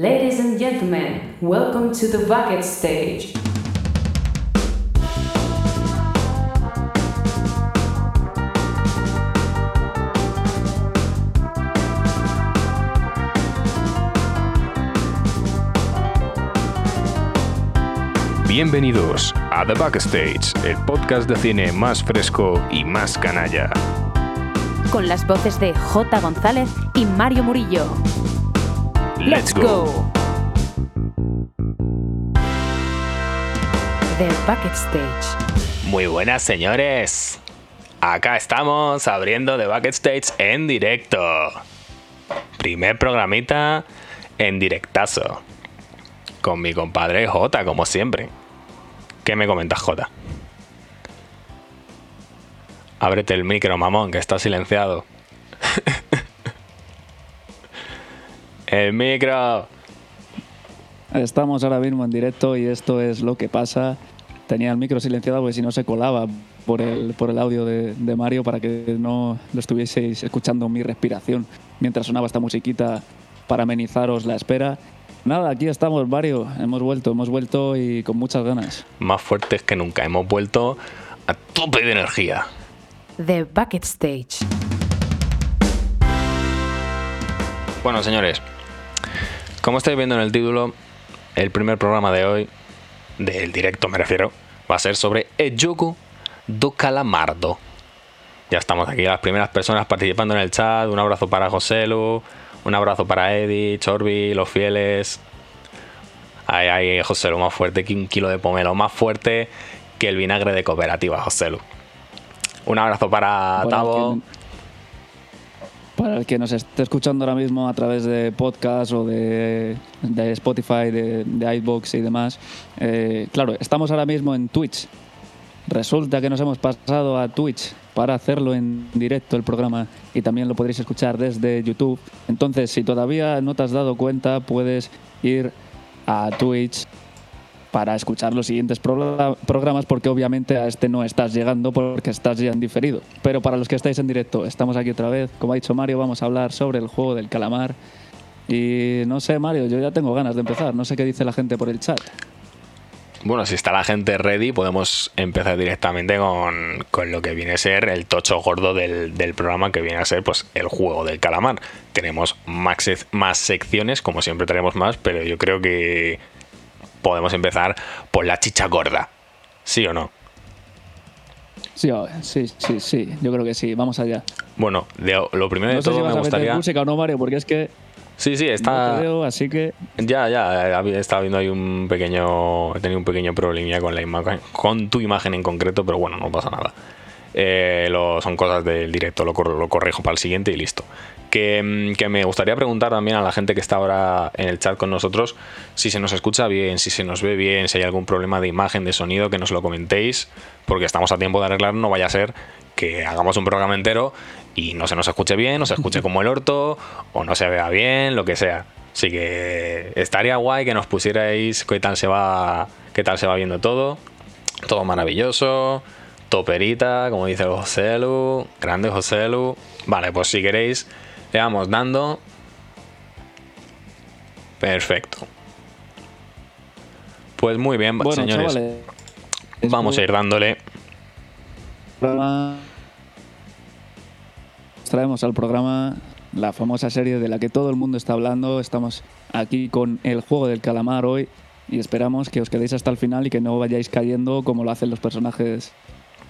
Ladies and gentlemen, welcome to the bucket stage. Bienvenidos a The Backstage, el podcast de cine más fresco y más canalla. con las voces de J. González y Mario Murillo. Let's go. The Bucket Stage. Muy buenas, señores. Acá estamos abriendo The Backstage en directo. Primer programita en directazo. Con mi compadre J, como siempre. ¿Qué me comentas, J? Ábrete el micro, mamón, que está silenciado. el micro. Estamos ahora mismo en directo y esto es lo que pasa. Tenía el micro silenciado porque si no se colaba por el, por el audio de, de Mario para que no lo estuvieseis escuchando mi respiración mientras sonaba esta musiquita para amenizaros la espera. Nada, aquí estamos, Mario. Hemos vuelto, hemos vuelto y con muchas ganas. Más fuertes que nunca. Hemos vuelto a tope de energía. The Bucket Stage. Bueno, señores, como estáis viendo en el título, el primer programa de hoy, del directo me refiero, va a ser sobre el juego do calamardo. Ya estamos aquí, las primeras personas participando en el chat. Un abrazo para Joselu, un abrazo para Eddie, Chorbi, los fieles. Ay, ay, Joselu, más fuerte que un kilo de pomelo, más fuerte que el vinagre de cooperativa, Joselu. Un abrazo para Tavo. Para el que nos esté escuchando ahora mismo a través de podcast o de, Spotify, de, de iVoox y demás, eh, claro, estamos ahora mismo en Twitch. Resulta que nos hemos pasado a Twitch para hacerlo en directo el programa y también lo podréis escuchar desde YouTube. Entonces, si todavía no te has dado cuenta, puedes ir a Twitch para escuchar los siguientes progra- programas porque obviamente a este no estás llegando porque estás ya en diferido. Pero para los que estáis en directo, estamos aquí otra vez. Como ha dicho Mario, vamos a hablar sobre el juego del calamar. Y no sé, Mario, yo ya tengo ganas de empezar. No sé qué dice la gente por el chat. Bueno, si está la gente ready, podemos empezar directamente con, con lo que viene a ser el tocho gordo del, del programa, que viene a ser pues el juego del calamar. Tenemos más, más secciones, como siempre tenemos más, pero yo creo que podemos empezar por la chicha gorda. ¿Sí o no? Sí, sí, sí, sí. Yo creo que sí. Vamos allá. Bueno, de- lo primero No de sé si todo vas me a meter gustaría... música o no, Mario, porque es que Sí, sí, no está... te veo, así que... Ya, ya, había- estaba viendo ahí un pequeño. He tenido un pequeño problemilla con la imagen, con tu imagen en concreto, pero bueno, no pasa nada. Eh, lo- son cosas del directo, lo, cor- lo corrijo para el siguiente y listo. Que, mm, que me gustaría preguntar también a la gente que está ahora en el chat con nosotros si se nos escucha bien, si se nos ve bien, si hay algún problema de imagen, de sonido, que nos lo comentéis, porque estamos a tiempo de arreglar, no vaya a ser que hagamos un programa entero y no se nos escuche bien, o se escuche como el orto, o no se vea bien, lo que sea. Así que estaría guay que nos pusierais qué tal se va, qué tal se va viendo todo. Todo maravilloso, toperita, como dice José Lu, grande José Lu. Vale, pues si queréis, le vamos dando. Perfecto. Pues muy bien, Bueno, señores. chavales, Vamos a ir dándole. programa- Traemos al programa la famosa serie de la que todo el mundo está hablando. Estamos aquí con el juego del calamar hoy y esperamos que os quedéis hasta el final y que no vayáis cayendo como lo hacen los personajes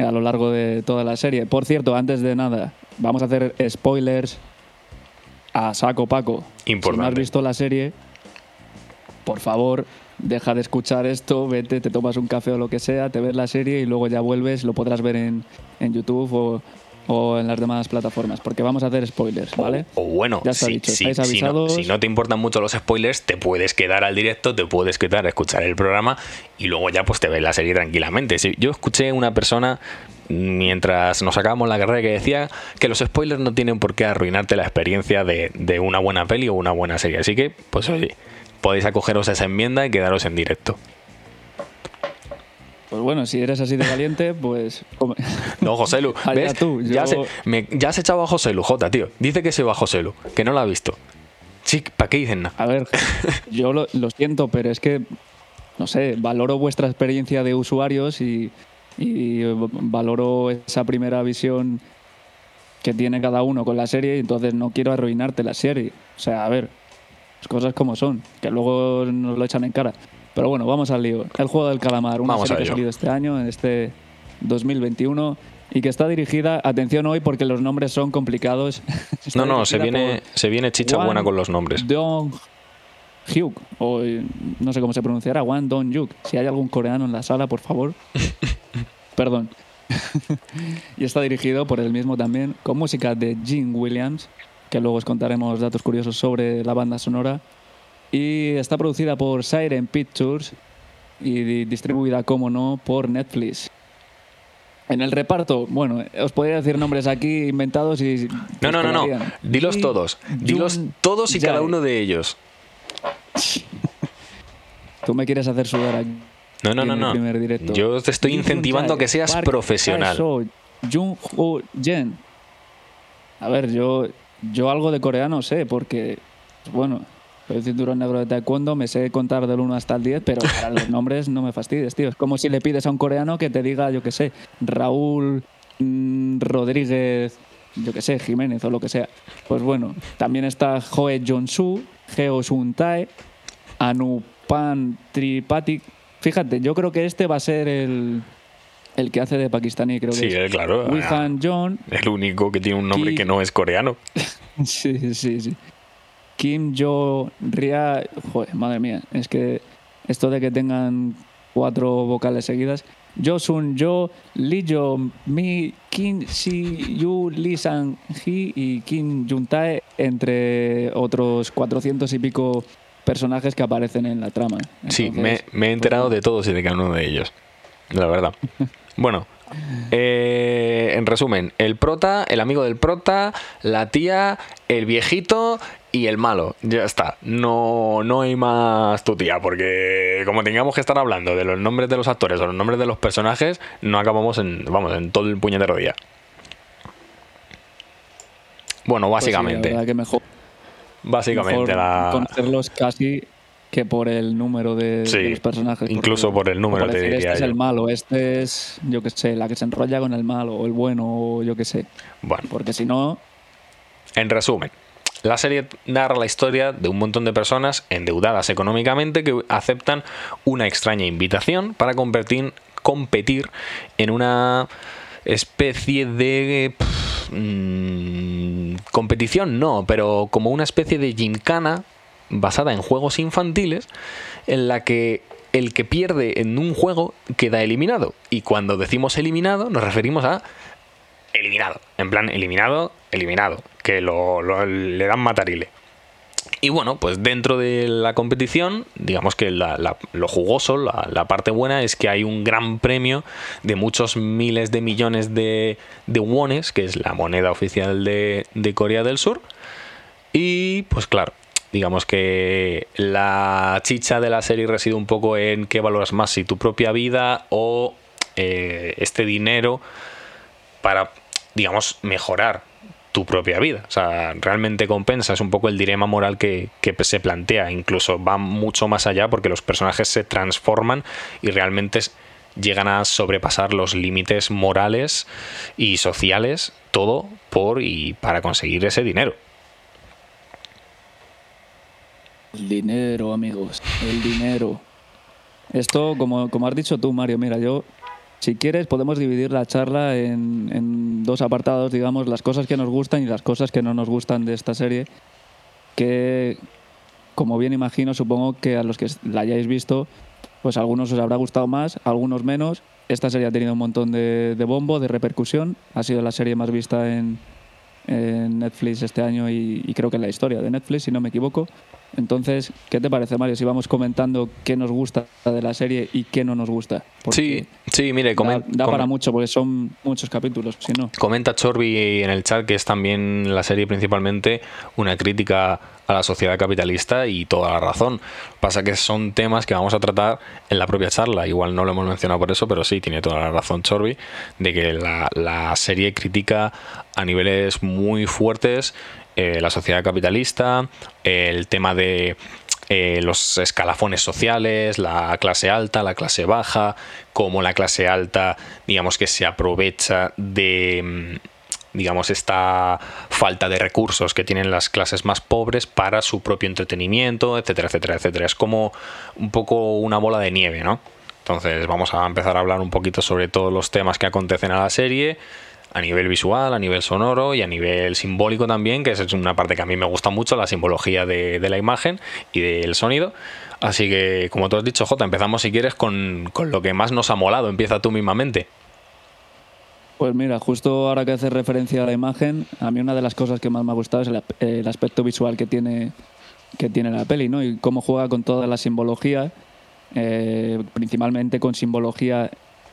a lo largo de toda la serie. Por cierto, antes de nada, vamos a hacer spoilers a saco Paco. Si no has visto la serie, por favor, deja de escuchar esto, vete, te tomas un café o lo que sea, te ves la serie y luego ya vuelves, lo podrás ver en, en YouTube o, o en las demás plataformas, porque vamos a hacer spoilers, ¿vale? O bueno, Ya está si, dicho, si- si no, avisados. si no te importan mucho los spoilers, te puedes quedar al directo, te puedes quedar a escuchar el programa y luego ya pues te ves la serie tranquilamente. Si- Yo escuché una persona mientras nos sacábamos la carrera que decía que los spoilers no tienen por qué arruinarte la experiencia de, de una buena peli o una buena serie. Así que, pues oye, podéis acogeros a esa enmienda y quedaros en directo. Pues bueno, si eres así de valiente, pues... come. No, José Lu, ¿ves? tú, ya, se, me- ya has echado a José Lu, Jota, tío. Dice que se va a José Lu, que no lo ha visto. Chic, ¿para qué dicen nada? A ver, yo lo, lo siento, pero es que, no sé, valoro vuestra experiencia de usuarios y, y valoro esa primera visión que tiene cada uno con la serie y entonces no quiero arruinarte la serie. O sea, a ver, las cosas como son, que luego nos lo echan en cara. Pero bueno, vamos al lío. El juego del calamar, una Vamos serie que ha salido este año, en este 2021, y que está dirigida, atención hoy porque los nombres son complicados. No, no, se viene, se viene chicha buena con los nombres. Dong Hyuk, o eh, no sé cómo se pronunciará, Wan Dong Hyuk. Si hay algún coreano en la sala, por favor. Perdón. y está dirigido por el mismo también, con música de Gene Williams, que luego os contaremos datos curiosos sobre la banda sonora. Y está producida por Siren Pictures y di- distribuida, como no, por Netflix. En el reparto, bueno, os podría decir nombres aquí inventados y... No, no, no, no. Dilos todos. Dilos Jun todos y cada uno de ellos. Tú me quieres hacer sudar aquí. No, no, no, no. Yo te estoy incentivando a que seas Park profesional. Jung Ho Jen. A ver, yo, yo algo de coreano sé, porque, bueno, soy cinturón negro de taekwondo, me sé contar del 1 hasta el 10, pero para los nombres no me fastidies, tío. Es como si le pides a un coreano que te diga, yo qué sé, Raúl mm, Rodríguez, yo qué sé, Jiménez o lo que sea. Pues bueno, también está Joe Jong-soo, Geo Sun-tae, Anupan Tripathi. Fíjate, yo creo que este va a ser el, el que hace de pakistaní, creo que Sí, es. eh, claro. Wihan John, El único que tiene un nombre que no es coreano. Sí, sí, sí. Kim Jo Ria. Joder, madre mía. Es que esto de que tengan cuatro vocales seguidas. Jo Sun Jo, Lee Jo Mi, Kim Si Yu, Lee Sang Hee y Kim Jun Tae, entre otros 400 y pico personajes que aparecen en la trama. Sí, me, me he enterado de todos y de cada uno de ellos. La verdad. Bueno, eh, en resumen, el prota, el amigo del prota, la tía, el viejito y el malo. Ya está. No, no hay más tu tía, porque como tengamos que estar hablando de los nombres de los actores o los nombres de los personajes, no acabamos en, vamos, en todo el puñetero día. Bueno, pues sí, la básicamente. que mejor, básicamente mejor la... conocerlos casi que por el número de, Sí, de los personajes. incluso por el número, por te decir, diría Este es el malo, este es, yo qué sé, la que se enrolla con el malo, o el bueno, o yo qué sé. Bueno, Porque si no, En resumen, la serie narra la historia de un montón de personas endeudadas económicamente que aceptan una extraña invitación para competir, competir en una especie de... mm, competición no, pero como una especie de gincana basada en juegos infantiles en la que el que pierde en un juego queda eliminado. Y cuando decimos eliminado nos referimos a eliminado. En plan, eliminado, eliminado. Que lo, le dan matarile. Y bueno, pues dentro de la competición, digamos que lo jugoso, la, parte buena es que hay un gran premio de muchos miles de millones de, de wones, que es la moneda oficial de, de Corea del Sur. Y pues claro, digamos que la chicha de la serie reside un poco en qué valoras más, si tu propia vida o eh, este dinero para, digamos, mejorar tu propia vida. O sea, realmente compensa, es un poco el dilema moral que, que se plantea. Incluso va mucho más allá porque los personajes se transforman y realmente llegan a sobrepasar los límites morales y sociales, todo por y para conseguir ese dinero. el dinero, amigos, el dinero. Esto, como, como has dicho tú, Mario, mira, yo, si quieres, podemos dividir la charla en, dos apartados, digamos, las cosas que nos gustan y las cosas que no nos gustan de esta serie, que, como bien imagino, supongo que a los que la hayáis visto, pues algunos os habrá gustado más, algunos menos. Esta serie ha tenido un montón de, bombo, de repercusión. Ha sido la serie más vista en, en Netflix este año y, y creo que en la historia de Netflix, si no me equivoco. Entonces, ¿qué te parece, Mario? Si vamos comentando qué nos gusta de la serie y qué no nos gusta. Porque Sí, sí, mire, da, comen- da para mucho, porque son muchos capítulos, si no. Comenta Chorby en el chat que es también la serie principalmente una crítica a la sociedad capitalista y toda la razón. Pasa que son temas que vamos a tratar en la propia charla. Igual no lo hemos mencionado por eso, pero sí, tiene toda la razón Chorby de que la, la serie critica a niveles muy fuertes eh, la sociedad capitalista, el tema de eh, los escalafones sociales, la clase alta, la clase baja, cómo la clase alta, digamos que se aprovecha de mm, digamos, esta falta de recursos que tienen las clases más pobres para su propio entretenimiento, etcétera, etcétera, etcétera. Es como un poco una bola de nieve, ¿no? Entonces vamos a empezar a hablar un poquito sobre todos los temas que acontecen a la serie, a nivel visual, a nivel sonoro y a nivel simbólico también, que es una parte que a mí me gusta mucho, la simbología de, la imagen y del sonido. Así que, como tú has dicho, Jota, empezamos si quieres con, lo que más nos ha molado. Empieza tú mismamente. Pues mira, justo ahora que haces referencia a la imagen, a mí una de las cosas que más me ha gustado es el, aspecto visual que tiene, que tiene la peli, ¿no? Y cómo juega con toda la simbología, eh, principalmente con simbología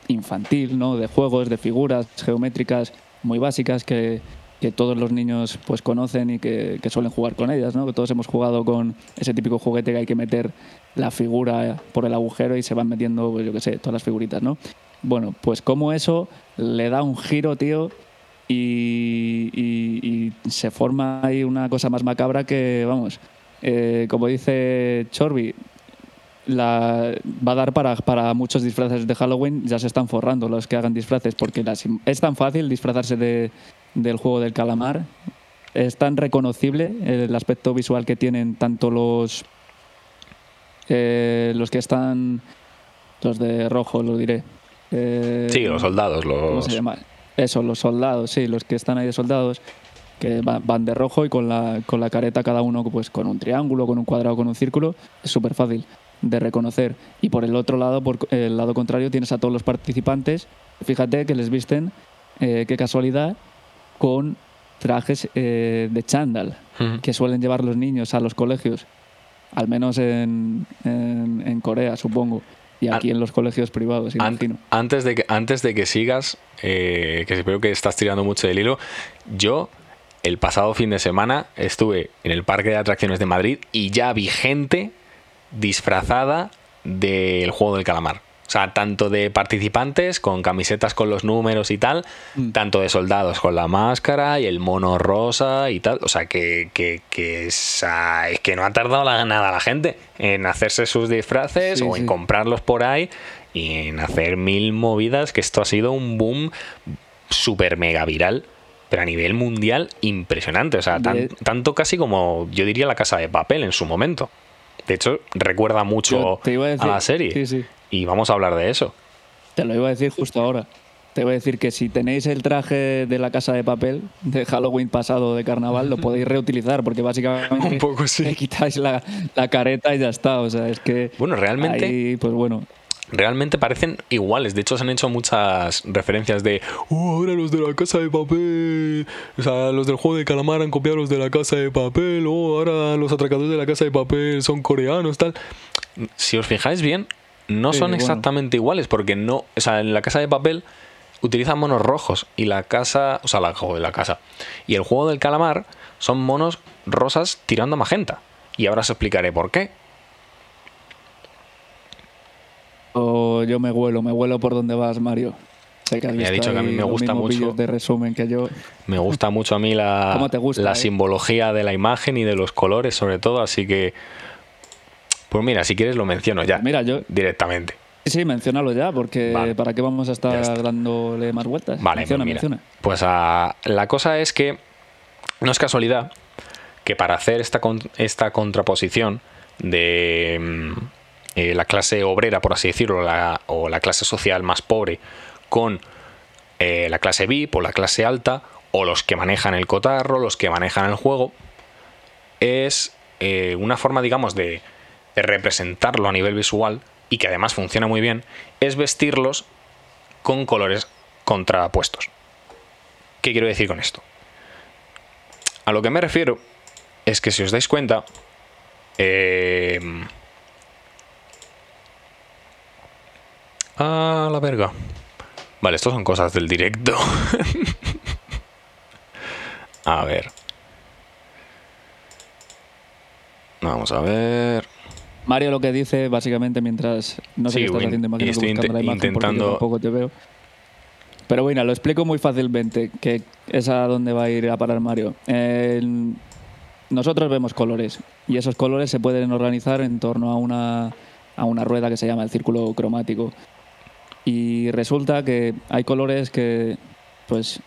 infantil, ¿no? De juegos, de figuras geométricas muy básicas que, que todos los niños pues conocen y que, que, suelen jugar con ellas, ¿no? Que todos hemos jugado con ese típico juguete que hay que meter la figura por el agujero y se van metiendo, pues yo qué sé, todas las figuritas, ¿no? Bueno, pues como eso le da un giro, tío, y, se forma ahí una cosa más macabra que, vamos, eh, como dice Chorby, la, va a dar para, para muchos disfraces de Halloween, ya se están forrando los que hagan disfraces, porque las, es tan fácil disfrazarse de, del juego del calamar, es tan reconocible el aspecto visual que tienen tanto los, eh, los que están, los de rojo, lo diré, eh, sí, los soldados. Los... ¿Cómo se llama? Eso, los soldados, sí, los que están ahí de soldados, que van de rojo y con la, con la careta cada uno pues con un triángulo, con un cuadrado, con un círculo. Es súper fácil de reconocer. Y por el otro lado, por el lado contrario, tienes a todos los participantes. Fíjate que les visten, eh, qué casualidad, con trajes eh, de chándal uh -huh. que suelen llevar los niños a los colegios, al menos en, en, en Corea, supongo y aquí en los colegios privados, imagino. Antes de que, antes de que sigas, eh, que espero que estás tirando mucho del hilo, yo el pasado fin de semana estuve en el Parque de Atracciones de Madrid y ya vi gente disfrazada del juego del calamar. O sea, tanto de participantes con camisetas con los números y tal, mm. tanto de soldados con la máscara y el mono rosa y tal. O sea, que, que, que, es, es que no ha tardado la, nada la gente en hacerse sus disfraces sí, o en sí. comprarlos por ahí y en hacer mil movidas, que esto ha sido un boom súper mega viral. Pero a nivel mundial, impresionante. O sea, tan, tanto casi como yo diría la casa de papel en su momento. De hecho, recuerda mucho a, decir, a, la serie. Sí, sí. Y vamos a hablar de eso. Te lo iba a decir justo ahora. Te voy a decir que si tenéis el traje de la casa de papel de Halloween pasado de carnaval, lo podéis reutilizar, porque básicamente Un poco sí. le quitáis la, la, careta y ya está. O sea, es que. Bueno, realmente. Ahí, pues bueno. Realmente parecen iguales. De hecho, se han hecho muchas referencias de. Oh, ahora los de la casa de papel. O sea, los del juego de calamar han copiado los de la casa de papel. Oh, ahora los atracadores de la casa de papel son coreanos, tal. Si os fijáis bien, no son exactamente iguales, porque no. O sea, en la casa de papel utilizan monos rojos y la casa. O sea, la, de la casa. Y el juego del calamar son monos rosas tirando a magenta. Y ahora os explicaré por qué. O yo me vuelo, me vuelo por donde vas, Mario. Sé que me ha dicho que a mí me gusta mucho. de resumen que yo. Me gusta mucho a mí la, gusta, la eh? simbología de la imagen y de los colores, sobre todo. Así que. Pues mira, si quieres lo menciono ya. Mira, yo. Directamente. Sí, sí, menciónalo ya, porque vale. ¿para qué vamos a estar dándole más vueltas? Vale, menciona, pues, mira, menciona. pues a, la cosa es que no es casualidad que para hacer esta, esta contraposición de mm, eh, la clase obrera, por así decirlo, o la clase social más pobre, con eh, la clase VIP o la clase alta, o los que manejan el cotarro, los que manejan el juego, es eh, una forma, digamos, de, de representarlo a nivel visual y que además funciona muy bien, es vestirlos con colores contrapuestos. ¿Qué quiero decir con esto? A lo que me refiero es que si os dais cuenta, eh... Ah, la verga. Vale, esto son cosas del directo. a ver. Vamos a ver. Mario lo que dice, básicamente, mientras no sé sí, qué estás haciendo, imagino estoy que la imagen intentando... porque tampoco te veo. Pero bueno, lo explico muy fácilmente, que es a dónde va a ir a parar Mario. Eh, nosotros vemos colores y esos colores se pueden organizar en torno a una, a una rueda que se llama el círculo cromático. Y resulta que hay colores que pues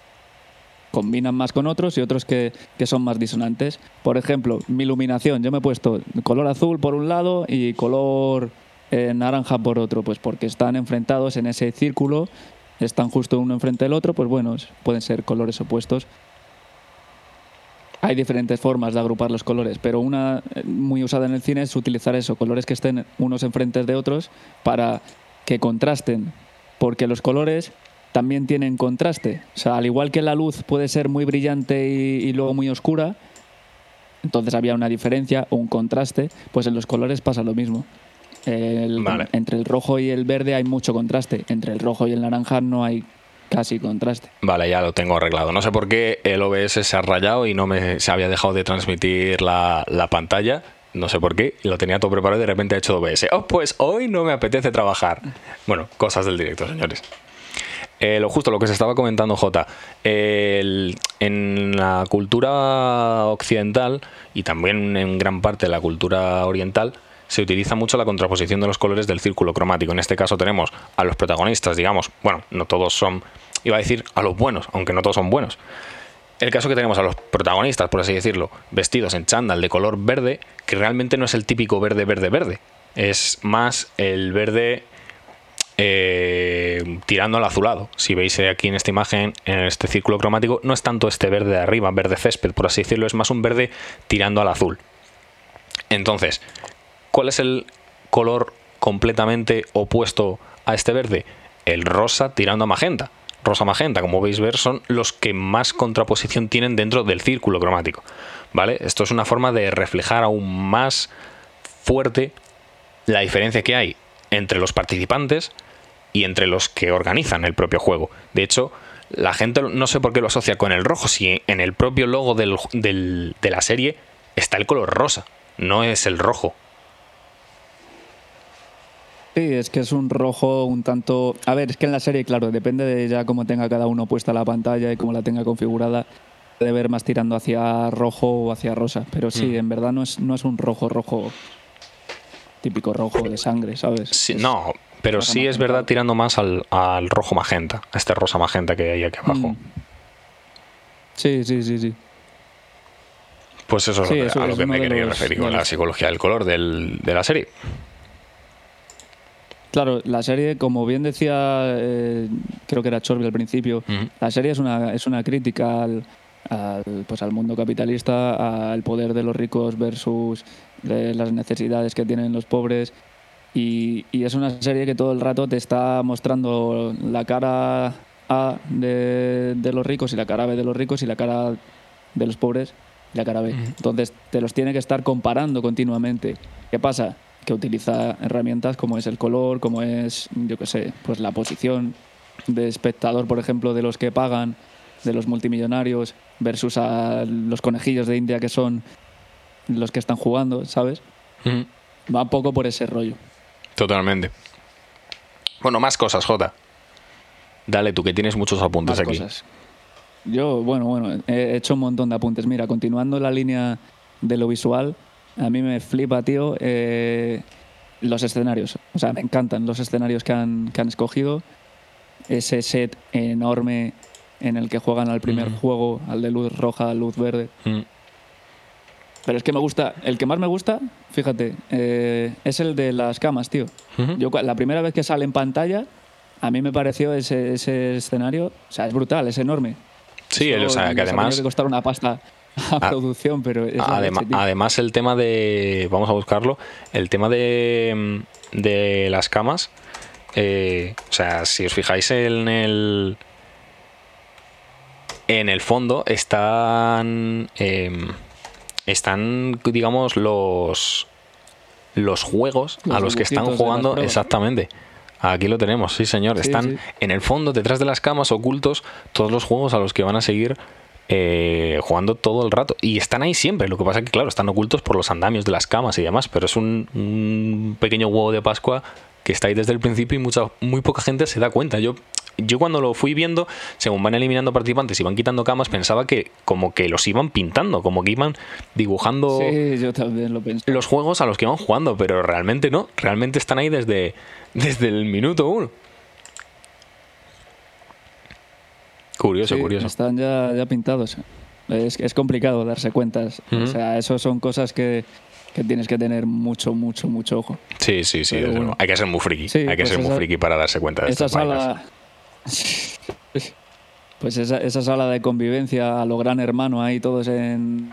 combinan más con otros y otros que, que son más disonantes. Por ejemplo, mi iluminación, yo me he puesto color azul por un lado y color eh, naranja por otro, pues porque están enfrentados en ese círculo, están justo uno enfrente del otro, pues bueno, pueden ser colores opuestos. Hay diferentes formas de agrupar los colores, pero una eh, muy usada en el cine es utilizar eso, colores que estén unos enfrente de otros para que contrasten, porque los colores también tienen contraste. O sea, al igual que la luz puede ser muy brillante y, y luego muy oscura, entonces había una diferencia o un contraste, pues en los colores pasa lo mismo. El- Vale. Entre el rojo y el verde hay mucho contraste, entre el rojo y el naranja no hay casi contraste. Vale, ya lo tengo arreglado. No sé por qué el OBS se ha rayado y no me se había dejado de transmitir la, la pantalla. No sé por qué. Lo tenía todo preparado y de repente ha hecho OBS. Oh, pues hoy no me apetece trabajar. Bueno, cosas del directo, señores. Eh, lo justo, lo que se estaba comentando J. En la cultura occidental y también en gran parte de la cultura oriental se utiliza mucho la contraposición de los colores del círculo cromático. En este caso tenemos a los protagonistas, digamos, bueno, no todos son, iba a decir a los buenos, aunque no todos son buenos. El caso que tenemos a los protagonistas, por así decirlo, vestidos en chándal de color verde, que realmente no es el típico verde, verde, verde. Es más el verde eh, tirando al azulado. Si veis aquí en esta imagen, en este círculo cromático, no es tanto este verde de arriba, verde césped, por así decirlo, es más un verde tirando al azul. Entonces, ¿cuál es el color completamente opuesto a este verde? El rosa tirando a magenta. Rosa magenta, como veis ver, son los que más contraposición tienen dentro del círculo cromático. ¿Vale? Esto es una forma de reflejar aún más fuerte la diferencia que hay entre los participantes y entre los que organizan el propio juego. De hecho, la gente no sé por qué lo asocia con el rojo, si en el propio logo de la serie está el color rosa, no es el rojo. Sí, es que es un rojo un tanto... A ver, es que en la serie, claro, depende de ya cómo tenga cada uno puesta la pantalla y cómo la tenga configurada, debe ver más tirando hacia rojo o hacia rosa. Pero sí, Mm. en verdad no es, no es un rojo rojo típico rojo de sangre, ¿sabes? Sí, no, pero sí es verdad tirando más al, al rojo magenta, a este rosa magenta que hay aquí abajo. Mm. Sí, sí, sí, sí. Pues eso es lo que- eso a lo que me quería referir con la psicología del color del- de la serie. Claro, la serie, como bien decía, eh, creo que era Chorby al principio, la serie es una, es una crítica al, al, pues al mundo capitalista, al poder de los ricos versus de las necesidades que tienen los pobres. Y, y es una serie que todo el rato te está mostrando la cara A de, de los ricos y la cara B de los ricos y la cara de los pobres y la cara B. Entonces te los tiene que estar comparando continuamente. ¿Qué pasa? Que utiliza herramientas como es el color, como es, yo qué sé, pues la posición de espectador, por ejemplo, de los que pagan, de los multimillonarios, versus a los conejillos de India que son los que están jugando, ¿sabes? Va un poco por ese rollo. Totalmente. Bueno, más cosas, Jota. Dale tú, que tienes muchos apuntes Más aquí. cosas. Yo, bueno, bueno, he hecho un montón de apuntes. Mira, continuando la línea de lo visual, a mí me flipa, tío, eh, los escenarios. O sea, me encantan los escenarios que han, que han escogido. Ese set enorme en el que juegan al primer juego, al de luz roja, luz verde. Mm. Pero es que me gusta, el que más me gusta, fíjate, eh, es el de las camas, tío. Yo la primera vez que sale en pantalla, a mí me pareció ese, ese escenario, o sea, es brutal, es enorme. Sí, Eso o sea, que además... que costar una pasta a Ah, producción, pero es leche, además, el tema de. Vamos a buscarlo. El tema de. De las camas. eh, o sea, si os fijáis en el. En el fondo están. em, están, digamos, los. Los juegos Los a los que están jugando. Exactamente. Aquí lo tenemos, sí, señor. Sí, están sí. en el fondo, detrás de las camas, ocultos, todos los juegos a los que van a seguir eh, jugando todo el rato. Y están ahí siempre. Lo que pasa es que, claro, están ocultos por los andamios de las camas y demás. Pero es un, un pequeño huevo de Pascua que está ahí desde el principio y mucha, muy poca gente se da cuenta. Yo yo cuando lo fui viendo, según van eliminando participantes y van quitando camas, pensaba que como que los iban pintando, como que iban dibujando Sí, yo también lo pensé. los juegos a los que iban jugando, pero realmente no, realmente están ahí desde, desde el minuto uno. Curioso, Sí, curioso. Están ya, ya pintados. Es, es complicado darse cuentas. O sea, eso son cosas que, que tienes que tener mucho, mucho, mucho ojo. Sí, sí, sí. Bueno. Hay que ser muy friki. Sí, hay que pues ser muy friki para darse cuenta de Esa estas sala. Pues esa, esa sala de convivencia a lo gran hermano ahí, todos en,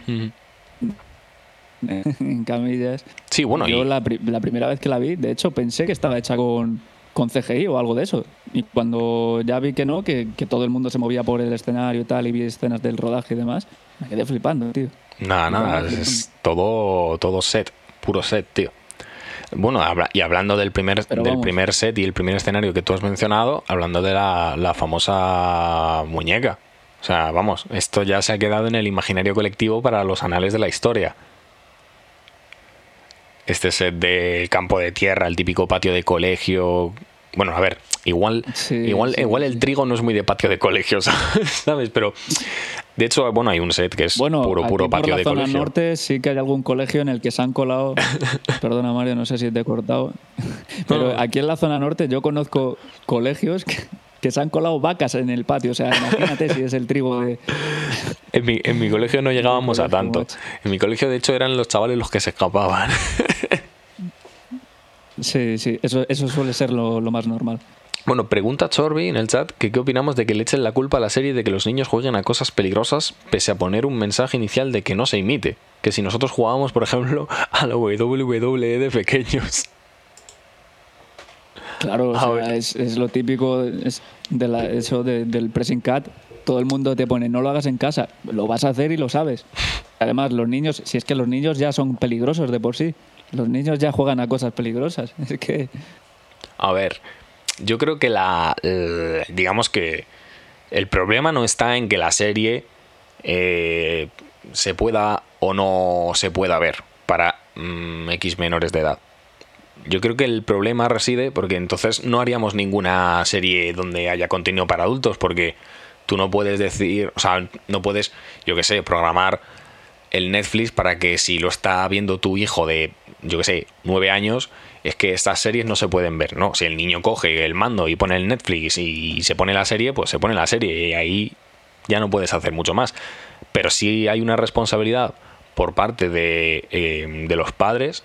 en camillas. Sí, bueno, Yo y, la, la primera vez que la vi, de hecho, pensé que estaba hecha con, con CGI o algo de eso. Y cuando ya vi que no, que, que todo el mundo se movía por el escenario y tal, y vi escenas del rodaje y demás, me quedé flipando, tío. nada, nada, No, es, todo, todo set, puro set, tío. Bueno, y hablando del primer, Pero del vamos. primer set y el primer escenario que tú has mencionado, hablando de la, la famosa muñeca. O sea, vamos, esto ya se ha quedado en el imaginario colectivo para los anales de la historia. Este set del campo de tierra, el típico patio de colegio. Bueno, a ver, igual, Sí, igual, sí. igual el trigo no es muy de patio de colegio, ¿sabes? Pero de hecho, bueno, hay un set que es Bueno, puro, puro por patio la de zona colegio. norte sí que hay algún colegio en el que se han colado. Perdona, Mario, no sé si te he cortado. Pero No. aquí en la zona norte yo conozco colegios que, que se han colado vacas en el patio. O sea, imagínate si es el trigo de. En mi, en mi colegio no llegábamos a tanto. macho. En mi colegio, de hecho, eran los chavales los que se escapaban. Sí, sí, eso, eso suele ser lo, lo más normal. Bueno, pregunta Chorby en el chat que qué opinamos de que le echen la culpa a la serie de que los niños jueguen a cosas peligrosas pese a poner un mensaje inicial de que no se imite. Que si nosotros jugábamos, por ejemplo, a la WWE de pequeños. Claro, o A sea, es, es lo típico es de la- eso de- del pressing cat. Todo el mundo te pone, no lo hagas en casa, lo vas a hacer y lo sabes. Además, los niños, si es que los niños ya son peligrosos de por sí, los niños ya juegan a cosas peligrosas. Es que, A ver, yo creo que la. digamos que el problema no está en que la serie eh, se pueda o no se pueda ver para mm, X menores de edad. Yo creo que el problema reside porque entonces no haríamos ninguna serie donde haya contenido para adultos porque tú no puedes decir, o sea, no puedes, yo qué sé, programar el Netflix para que si lo está viendo tu hijo de, yo qué sé, nueve años, es que estas series no se pueden ver, ¿no? Si el niño coge el mando y pone el Netflix y se pone la serie, pues se pone la serie y ahí ya no puedes hacer mucho más. Pero sí hay una responsabilidad por parte de, eh, de los padres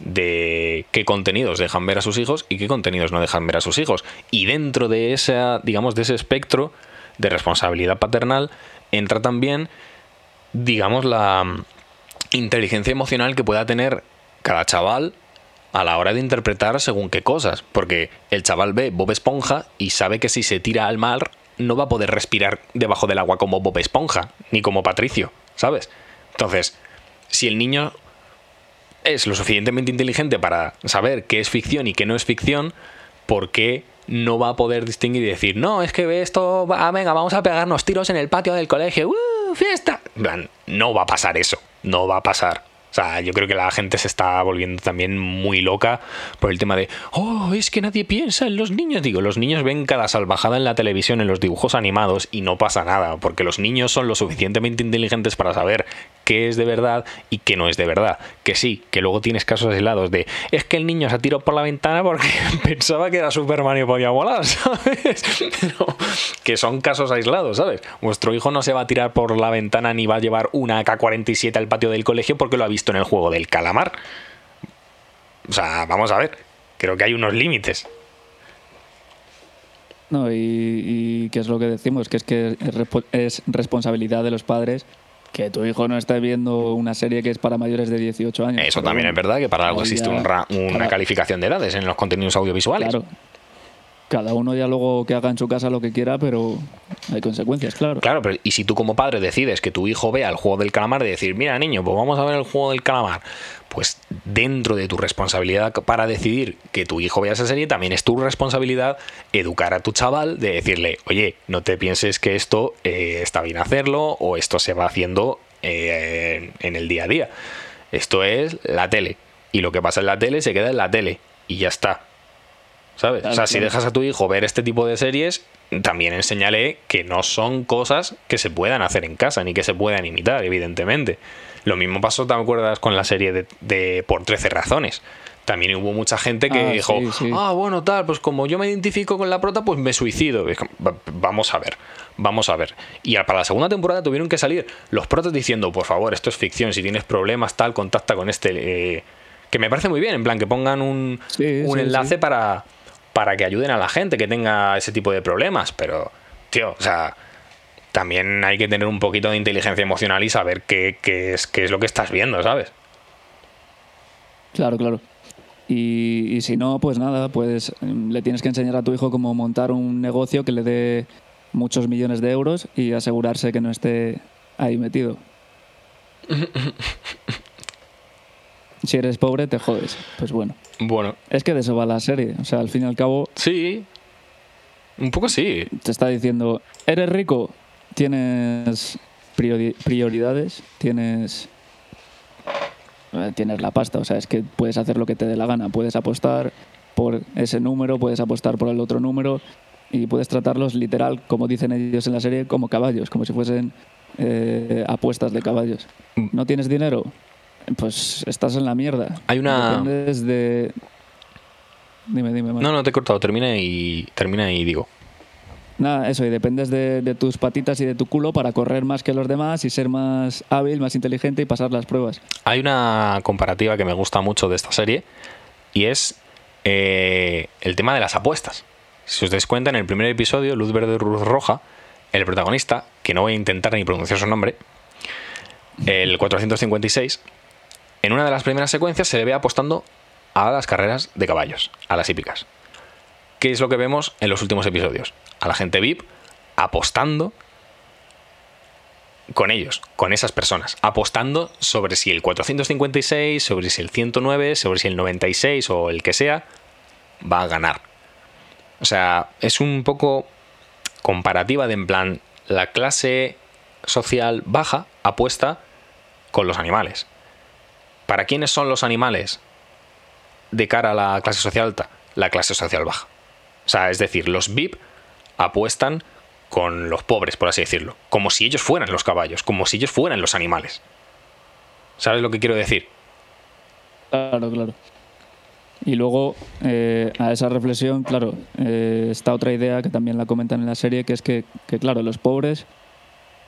de qué contenidos dejan ver a sus hijos y qué contenidos no dejan ver a sus hijos. Y dentro de esa, digamos, de ese espectro de responsabilidad paternal entra también, digamos, la mm, inteligencia emocional que pueda tener cada chaval a la hora de interpretar según qué cosas. Porque el chaval ve Bob Esponja y sabe que si se tira al mar no va a poder respirar debajo del agua como Bob Esponja, ni como Patricio, ¿sabes? Entonces, si el niño es lo suficientemente inteligente para saber qué es ficción y qué no es ficción, ¿por qué no va a poder distinguir y decir, no, es que ve esto, va, venga, vamos a pegarnos tiros en el patio del colegio, ¡uh, fiesta! Plan, no va a pasar eso, no va a pasar. O sea, yo creo que la gente se está volviendo también muy loca por el tema de, oh, es que nadie piensa en los niños. Digo, los niños ven cada salvajada en la televisión, en los dibujos animados, y no pasa nada, porque los niños son lo suficientemente inteligentes para saber qué es de verdad y qué no es de verdad. Que sí, que luego tienes casos aislados de, es que el niño se tiró por la ventana porque pensaba que era Superman y podía volar, ¿sabes? Pero que son casos aislados, ¿sabes? Vuestro hijo no se va a tirar por la ventana ni va a llevar una AK-47 al patio del colegio porque lo ha visto en el juego del calamar. O sea, vamos a ver. Creo que hay unos límites. no, y, y qué es lo que decimos, que es que es, respo- es responsabilidad de los padres que tu hijo no esté viendo una serie que es para mayores de 18 años. Eso también es verdad que para algo existe ya- un ra- una calificación de edades en los contenidos audiovisuales. Claro. Cada uno ya luego que haga en su casa lo que quiera, pero hay consecuencias, claro. Claro, pero y si tú como padre decides que tu hijo vea el juego del calamar, de decir, mira niño, pues vamos a ver el juego del calamar, pues dentro de tu responsabilidad para decidir que tu hijo vea esa serie, también es tu responsabilidad educar a tu chaval de decirle, oye, no te pienses que esto eh, está bien hacerlo o esto se va haciendo eh, en el día a día. Esto es la tele. Y lo que pasa en la tele se queda en la tele. Y ya está. ¿Sabes? Claro, o sea, si dejas a tu hijo ver este tipo de series, también enséñale que no son cosas que se puedan hacer en casa, ni que se puedan imitar, evidentemente. Lo mismo pasó, ¿te acuerdas con la serie de, de Por 13 razones? También hubo mucha gente que Ah, dijo, sí, sí. ah, bueno, tal, pues como yo me identifico con la prota, pues me suicido. Vamos a ver, vamos a ver. Y para la segunda temporada tuvieron que salir los protas diciendo, por favor, esto es ficción, si tienes problemas, tal, contacta con este... eh", que me parece muy bien, en plan, que pongan un, Sí, un enlace. Para, para que ayuden a la gente que tenga ese tipo de problemas. Pero, tío, o sea, también hay que tener un poquito de inteligencia emocional y saber qué, qué es, qué es lo que estás viendo, ¿sabes? Claro, claro. Y, y si no, pues nada, pues mm, le tienes que enseñar a tu hijo cómo montar un negocio que le dé muchos millones de euros y asegurarse que no esté ahí metido. si eres pobre, te jodes. Pues bueno. Bueno, Es que de eso va la serie. O sea, al fin y al cabo, sí. Un poco sí. te está diciendo, eres rico, tienes priori- prioridades, tienes eh, tienes la pasta, o sea, es que puedes hacer lo que te dé la gana, puedes apostar por ese número, puedes apostar por el otro número y puedes tratarlos literal, como dicen ellos en la serie, como caballos, como si fuesen eh, apuestas de caballos. Mm. ¿No tienes dinero? Pues estás en la mierda. Hay una- Dependes de... Dime, dime. No, no te he cortado, termina y termina y digo. Nada, eso, y dependes de, de tus patitas y de tu culo para correr más que los demás y ser más hábil, más inteligente y pasar las pruebas. Hay una comparativa que me gusta mucho de esta serie y es eh, el tema de las apuestas. Si os dais cuenta, en el primer episodio, Luz Verde, Luz Roja, el protagonista, que no voy a intentar ni pronunciar su nombre, el 456, en una de las primeras secuencias se le ve apostando a las carreras de caballos, a las hípicas. ¿Qué es lo que vemos en los últimos episodios? A la gente VIP apostando con ellos, con esas personas, apostando sobre si el 456, sobre si el 109, sobre si el 96 o el que sea, va a ganar. O sea, es un poco comparativa de en plan, la clase social baja apuesta con los animales. ¿Para quiénes son los animales de cara a la clase social alta? La clase social baja. O sea, es decir, los VIP apuestan con los pobres, por así decirlo. Como si ellos fueran los caballos, como si ellos fueran los animales. ¿Sabes lo que quiero decir? Claro, claro. Y luego, eh, a esa reflexión, claro, eh, está otra idea que también la comentan en la serie, que es que, que, claro, los pobres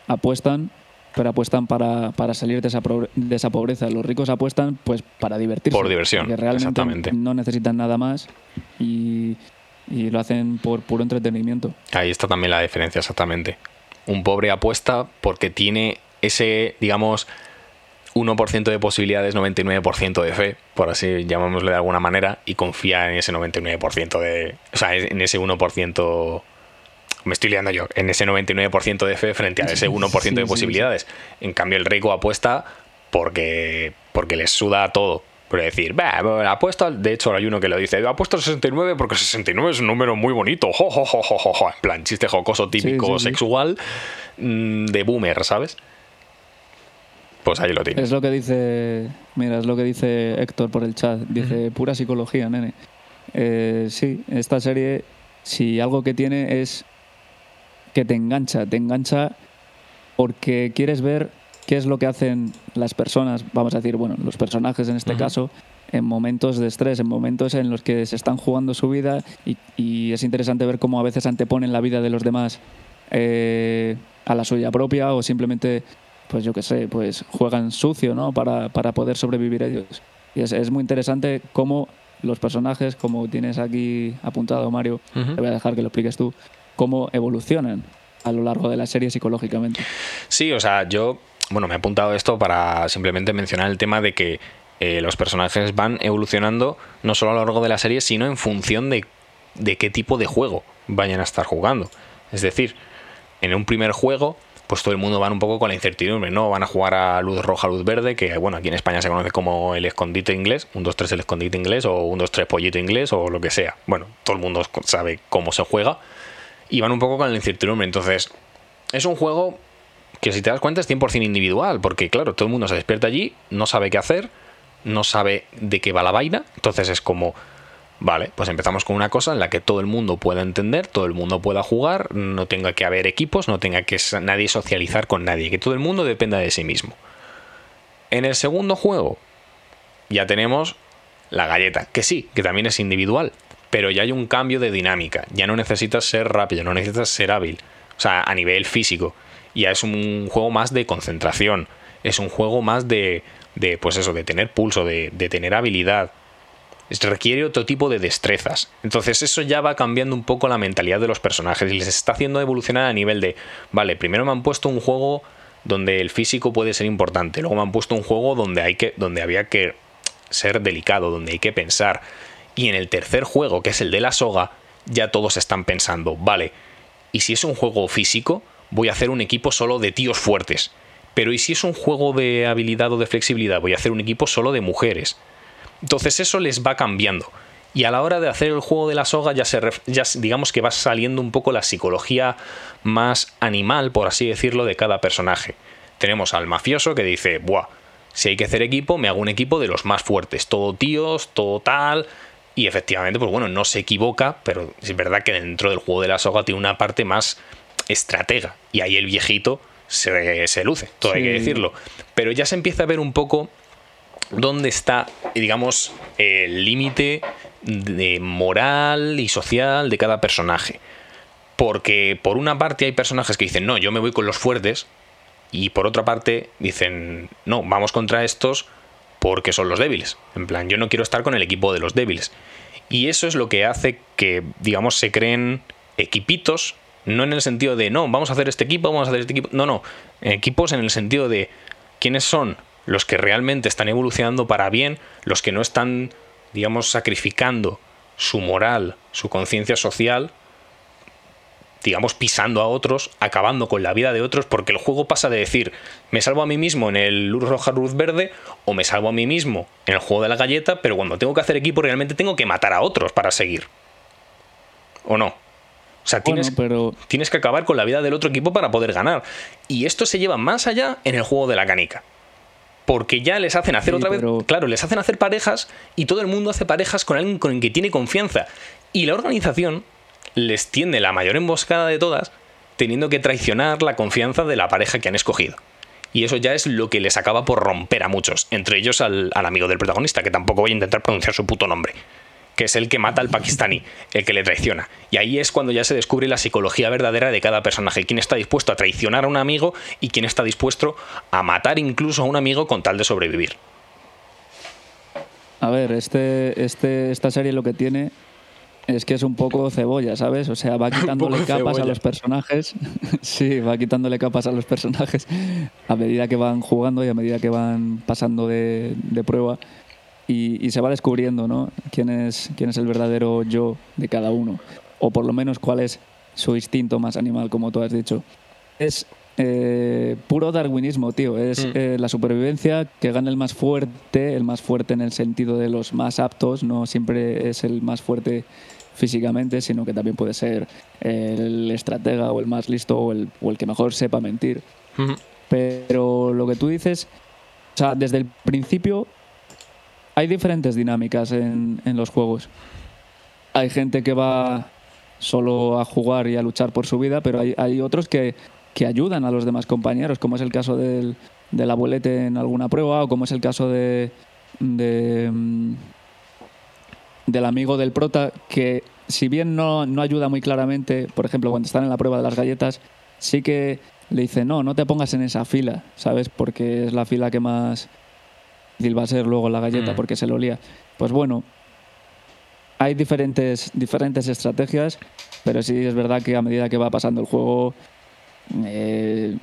apuestan, pero apuestan para, para salir de esa, de esa pobreza. Los ricos apuestan pues para divertirse. Por diversión, porque realmente exactamente. no necesitan nada más y, y lo hacen por puro entretenimiento. Ahí está también la diferencia, exactamente. Un pobre apuesta porque tiene ese, digamos, 1% de posibilidades, 99% de fe, por así llamémosle de alguna manera, y confía en ese 99% de... O sea, en ese 1%... Me estoy liando yo, en ese 99% de fe frente a ese 1% Sí, de sí, posibilidades. En cambio, el rico apuesta porque, porque les suda todo. Pero decir, "Bah, apuesto, al-". de hecho hay uno que lo dice, apuesto al 69 porque 69 es un número muy bonito, jo, jo, jo, jo, jo, jo". en plan chiste jocoso típico sexual mm, de boomer, ¿sabes? Pues ahí lo tienes. Es lo que dice, mira, es lo que dice Héctor por el chat. Dice, pura psicología, nene. Eh, sí, esta serie, si algo que tiene es que te engancha, te engancha porque quieres ver qué es lo que hacen las personas, vamos a decir, bueno, los personajes en este caso, en momentos de estrés, en momentos en los que se están jugando su vida y, y es interesante ver cómo a veces anteponen la vida de los demás eh, a la suya propia o simplemente, pues yo qué sé, pues juegan sucio, ¿no? Para, para poder sobrevivir ellos. Y es, es muy interesante cómo los personajes, como tienes aquí apuntado, Mario, te voy a dejar que lo expliques tú, cómo evolucionan a lo largo de la serie psicológicamente. Sí, o sea, yo, bueno, me he apuntado esto para simplemente mencionar el tema de que eh, los personajes van evolucionando no solo a lo largo de la serie, sino en función de, de qué tipo de juego vayan a estar jugando. Es decir, en un primer juego, pues todo el mundo va un poco con la incertidumbre, ¿no? Van a jugar a luz roja, luz verde, que bueno, aquí en España se conoce como el escondite inglés, un 2-3 el escondite inglés, o un 2-3 pollito inglés, o lo que sea. Bueno, todo el mundo sabe cómo se juega. Y van un poco con la incertidumbre. Entonces, es un juego que si te das cuenta es 100% individual, porque claro, todo el mundo se despierta allí, no sabe qué hacer, no sabe de qué va la vaina, entonces es como, Vale, pues empezamos con una cosa en la que todo el mundo pueda entender, todo el mundo pueda jugar, no tenga que haber equipos, no tenga que nadie socializar con nadie, que todo el mundo dependa de sí mismo. En el segundo juego ya tenemos la galleta, que sí, que también es individual, pero ya hay un cambio de dinámica, ya no necesitas ser rápido, no necesitas ser hábil, o sea, a nivel físico, ya es un juego más de concentración, es un juego más de, de pues eso, de tener pulso, de, de tener habilidad, es- requiere otro tipo de destrezas. Entonces eso ya va cambiando un poco la mentalidad de los personajes y les está haciendo evolucionar a nivel de, vale, primero me han puesto un juego donde el físico puede ser importante, luego me han puesto un juego donde hay que donde había que ser delicado, donde hay que pensar. Y en el tercer juego, que es el de la soga, ya todos están pensando, vale, y si es un juego físico, voy a hacer un equipo solo de tíos fuertes. Pero ¿y si es un juego de habilidad o de flexibilidad? Voy a hacer un equipo solo de mujeres. Entonces eso les va cambiando. Y a la hora de hacer el juego de la soga ya se ya digamos que va saliendo un poco la psicología más animal, por así decirlo, de cada personaje. Tenemos al mafioso que dice, "Buah, si hay que hacer equipo, me hago un equipo de los más fuertes, todo tíos, todo tal." Y efectivamente, pues bueno, no se equivoca, pero es verdad que dentro del juego de la soga tiene una parte más estratega. Y ahí el viejito se, se luce, todo hay que decirlo. Pero ya se empieza a ver un poco dónde está, digamos, el límite de moral y social de cada personaje. Porque por una parte hay personajes que dicen, no, yo me voy con los fuertes, y por otra parte dicen, no, vamos contra estos porque son los débiles. En plan, yo no quiero estar con el equipo de los débiles. Y eso es lo que hace que, digamos, se creen equipitos, no en el sentido de, no, vamos a hacer este equipo, vamos a hacer este equipo. No, no, equipos en el sentido de quiénes son los que realmente están evolucionando para bien, los que no están, digamos, sacrificando su moral, su conciencia social, digamos, pisando a otros, acabando con la vida de otros, porque el juego pasa de decir, me salvo a mí mismo en el luz roja, luz verde, o me salvo a mí mismo en el juego de la galleta, pero cuando tengo que hacer equipo realmente tengo que matar a otros para seguir. ¿O no? O sea, Bueno, tienes, pero tienes que acabar con la vida del otro equipo para poder ganar. Y esto se lleva más allá en el juego de la canica. Porque ya les hacen hacer Sí, otra vez. pero- Claro, les hacen hacer parejas y todo el mundo hace parejas con alguien con el que tiene confianza. Y la organización les tiende la mayor emboscada de todas, teniendo que traicionar la confianza de la pareja que han escogido. Y eso ya es lo que les acaba por romper a muchos, entre ellos al, al amigo del protagonista, que tampoco voy a intentar pronunciar su puto nombre, que es el que mata al pakistaní, el que le traiciona. Y ahí es cuando ya se descubre la psicología verdadera de cada personaje, quién está dispuesto a traicionar a un amigo y quién está dispuesto a matar incluso a un amigo con tal de sobrevivir. A ver, este, este, esta serie lo que tiene es que es un poco cebolla, ¿sabes? O sea, va quitándole capas a los personajes. sí, va quitándole capas a los personajes a medida que van jugando y a medida que van pasando de, de prueba. Y, y se va descubriendo, ¿no? Quién es, quién es el verdadero yo de cada uno. O por lo menos cuál es su instinto más animal, como tú has dicho. Es eh, puro darwinismo, tío. Es Mm. eh, la supervivencia que gana el más fuerte, el más fuerte en el sentido de los más aptos, no siempre es el más fuerte físicamente, sino que también puede ser el estratega o el más listo o el, o el que mejor sepa mentir. Pero lo que tú dices, o sea, desde el principio hay diferentes dinámicas en, en los juegos. Hay gente que va solo a jugar y a luchar por su vida, pero hay, hay otros que, que ayudan a los demás compañeros, como es el caso del, del abuelete en alguna prueba, o como es el caso de, de, mm, del amigo del prota, que si bien no, no ayuda muy claramente, por ejemplo, cuando están en la prueba de las galletas, sí que le dice, no, no te pongas en esa fila, ¿sabes? Porque es la fila que más difícil va a ser luego la galleta, Mm. porque se lo lía. Pues bueno, hay diferentes, diferentes estrategias, pero sí es verdad que a medida que va pasando el juego, eh,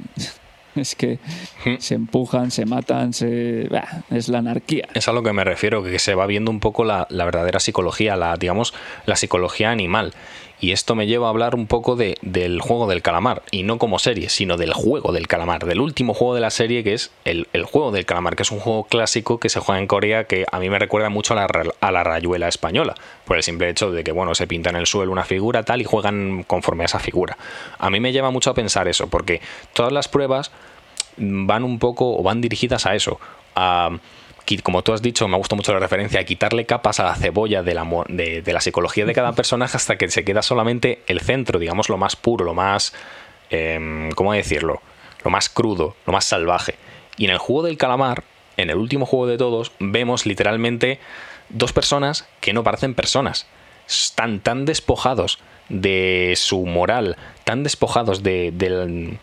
es que Mm. se empujan, se matan, se... bah, es la anarquía. Es a lo que me refiero, que se va viendo un poco la, la verdadera psicología, la, digamos, la psicología animal. Y esto me lleva a hablar un poco de, del juego del calamar, y no como serie, sino del juego del calamar, del último juego de la serie, que es el, el juego del calamar, que es un juego clásico que se juega en Corea, que a mí me recuerda mucho a la, a la rayuela española, por el simple hecho de que, bueno, se pinta en el suelo una figura tal y juegan conforme a esa figura. A mí me lleva mucho a pensar eso, porque todas las pruebas van un poco o van dirigidas a eso, a como tú has dicho, me ha gustado mucho la referencia, a quitarle capas a la cebolla de la, de, de la psicología de cada personaje hasta que se queda solamente el centro, digamos, lo más puro, lo más, em, ¿cómo decirlo? Lo más crudo, lo más salvaje. Y en el juego del calamar, en el último juego de todos, vemos literalmente dos personas que no parecen personas. Están tan despojados de su moral, tan despojados de, del,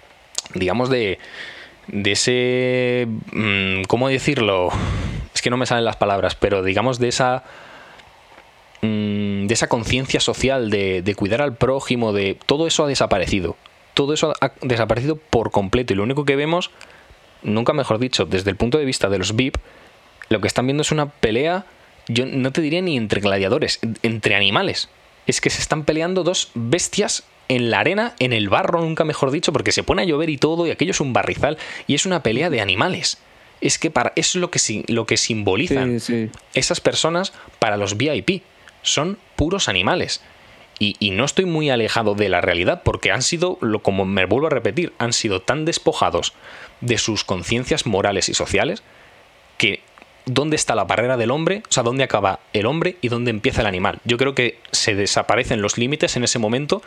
digamos, de, de ese, mm, ¿cómo decirlo? Es que no me salen las palabras, pero digamos de esa, mm, de esa conciencia social, de, de cuidar al prójimo, de todo eso ha desaparecido. Todo eso ha desaparecido por completo y lo único que vemos, nunca mejor dicho, desde el punto de vista de los VIP, lo que están viendo es una pelea, yo no te diría ni entre gladiadores, entre animales. Es que se están peleando dos bestias en la arena, en el barro, nunca mejor dicho, porque se pone a llover y todo, y aquello es un barrizal, y es una pelea de animales. Es que para es lo que, lo que simbolizan Sí, sí. esas personas para los VIP. Son puros animales. Y, y no estoy muy alejado de la realidad porque han sido, lo, como me vuelvo a repetir, han sido tan despojados de sus conciencias morales y sociales que dónde está la barrera del hombre, o sea, dónde acaba el hombre y dónde empieza el animal. Yo creo que se desaparecen los límites en ese momento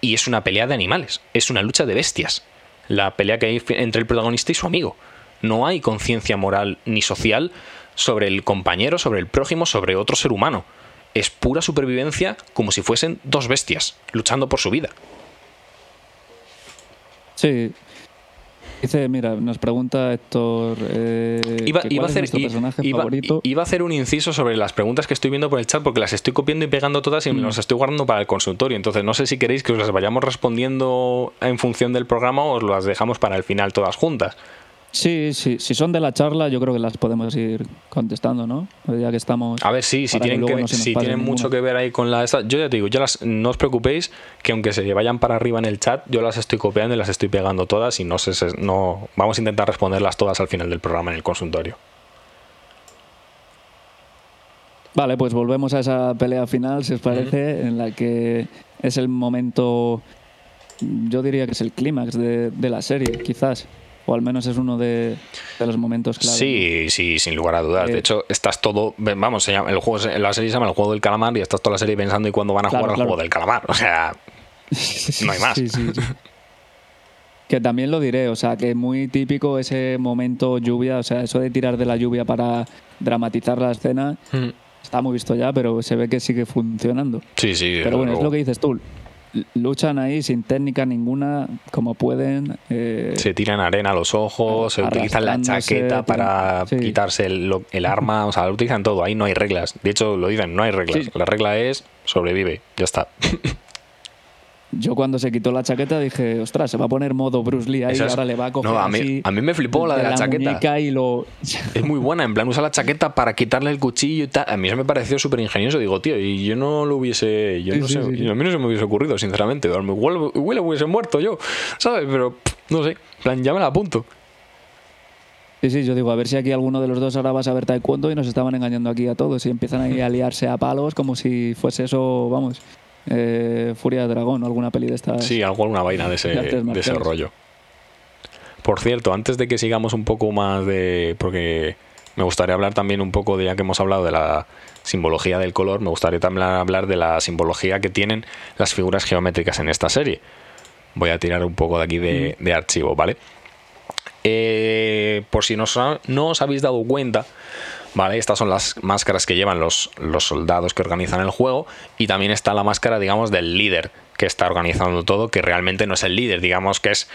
y es una pelea de animales, es una lucha de bestias. La pelea que hay entre el protagonista y su amigo. No hay conciencia moral ni social sobre el compañero, sobre el prójimo, sobre otro ser humano. Es pura supervivencia como si fuesen dos bestias luchando por su vida. Sí. Dice, mira, nos pregunta Héctor. eh, Iba, iba a hacer, personaje iba- favorito. iba a hacer un inciso sobre las preguntas que estoy viendo por el chat porque las estoy copiando y pegando todas y me Mm. las estoy guardando para el consultorio. Entonces no sé si queréis que os las vayamos respondiendo en función del programa o os las dejamos para el final todas juntas. Sí, sí, si son de la charla, yo creo que las podemos ir contestando, ¿no? Ya que estamos. A ver, sí, si que tienen, que, no si mucho ninguna. que ver ahí con la esta, yo ya te digo, yo las, no os preocupéis que aunque se vayan para arriba en el chat, yo las estoy copiando y las estoy pegando todas y no sé, no vamos a intentar responderlas todas al final del programa en el consultorio. Vale, pues volvemos a esa pelea final, si os parece, en la que es el momento. Yo diría que es el clímax de, de la serie, quizás. O al menos es uno de, de los momentos clave. Sí, sí, sin lugar a dudas. Eh, de hecho, estás todo, vamos, se llama- el juego, la serie se llama el juego del calamar y estás toda la serie pensando y cuándo van a Claro, jugar al claro. juego del calamar. O sea, no hay más. Sí, sí, sí. Que también lo diré, o sea, que muy típico ese momento lluvia, o sea, eso de tirar de la lluvia para dramatizar la escena, Mm. está muy visto ya, pero se ve que sigue funcionando. sí, sí. Pero bueno, es lo que dices tú. Luchan ahí sin técnica ninguna, como pueden. eh, Se tiran arena a los ojos, se utilizan la chaqueta para sí. quitarse el, el arma, o sea, lo utilizan todo, ahí no hay reglas. De hecho, lo dicen, no hay reglas. Sí. La regla es sobrevive, ya está. Yo cuando se quitó la chaqueta dije, ostras, se va a poner modo Bruce Lee ahí, es- ahora le va a coger No, a mí- así a mí me flipó la de la chaqueta. muñeca y lo... Es muy buena, en plan, usa la chaqueta para quitarle el cuchillo y tal. A mí eso me pareció súper ingenioso. Digo, tío, y yo no lo hubiese. Yo Sí, no sí, sé, sí. A mí no se me hubiese ocurrido, sinceramente. Igual, igual hubiese muerto yo, ¿sabes? Pero pff, no sé, en plan, ya me la apunto. Sí, sí, yo digo, a ver si aquí alguno de los dos ahora va a saber taekwondo y nos estaban engañando aquí a todos y empiezan ahí a liarse a palos como si fuese eso, vamos, eh, Furia de Dragón o alguna peli de estas. Sí, algo, alguna vaina de ese, De ese rollo. Por cierto, antes de que sigamos un poco más de. Porque me gustaría hablar también un poco de, ya que hemos hablado de la simbología del color, me gustaría también hablar de la simbología que tienen las figuras geométricas en esta serie. Voy a tirar un poco de aquí de, de archivo, ¿vale? Eh, por si no os habéis dado cuenta, ¿vale? Estas son las máscaras que llevan los, los soldados que organizan el juego y también está la máscara, digamos, del líder que está organizando todo, que realmente no es el líder, digamos que es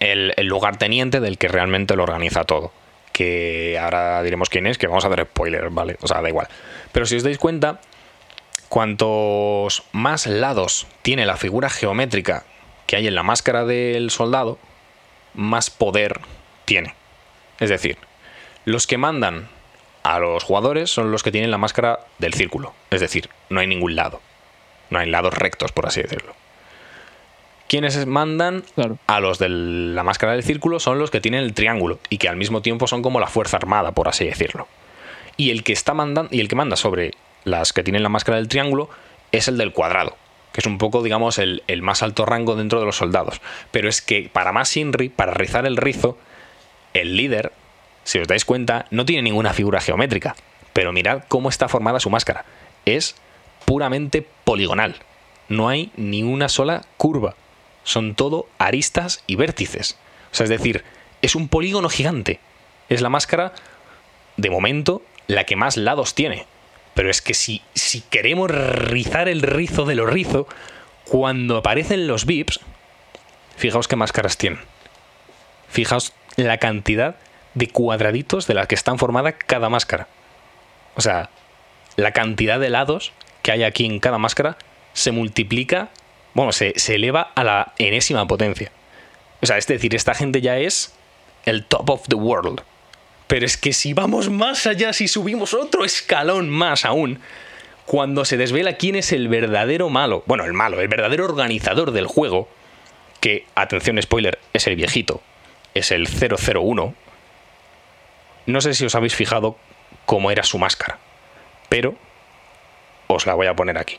el, el lugarteniente del que realmente lo organiza todo. Que ahora diremos quién es, que vamos a hacer spoilers, ¿vale? O sea, da igual. Pero si os dais cuenta, cuantos más lados tiene la figura geométrica que hay en la máscara del soldado, más poder tiene. Es decir, los que mandan a los jugadores son los que tienen la máscara del círculo. Es decir, no hay ningún lado. No hay lados rectos, por así decirlo. Quienes mandan Claro. a los de la máscara del círculo son los que tienen el triángulo y que al mismo tiempo son como la fuerza armada, por así decirlo. Y el que está mandando y el que manda sobre las que tienen la máscara del triángulo es el del cuadrado, que es un poco, digamos, el, el más alto rango dentro de los soldados. Pero es que para más Inri, para rizar el rizo, el líder si os dais cuenta, no tiene ninguna figura geométrica. Pero mirad cómo está formada su máscara. Es puramente poligonal. No hay ni una sola curva. Son todo aristas y vértices. O sea, es decir, es un polígono gigante. Es la máscara, de momento, la que más lados tiene. Pero es que si, si queremos rizar el rizo de lo rizo, cuando aparecen los VIPs, fijaos qué máscaras tienen. Fijaos la cantidad de cuadraditos de las que están formadas cada máscara. O sea, la cantidad de lados que hay aquí en cada máscara se multiplica, bueno, se, se eleva a la enésima potencia. O sea, es decir, esta gente ya es el top of the world. Pero es que si vamos más allá, si subimos otro escalón más aún, cuando se desvela quién es el verdadero malo, bueno, el malo, el verdadero organizador del juego, que, atención spoiler, es el viejito, es el 001, no sé si os habéis fijado cómo era su máscara, pero os la voy a poner aquí.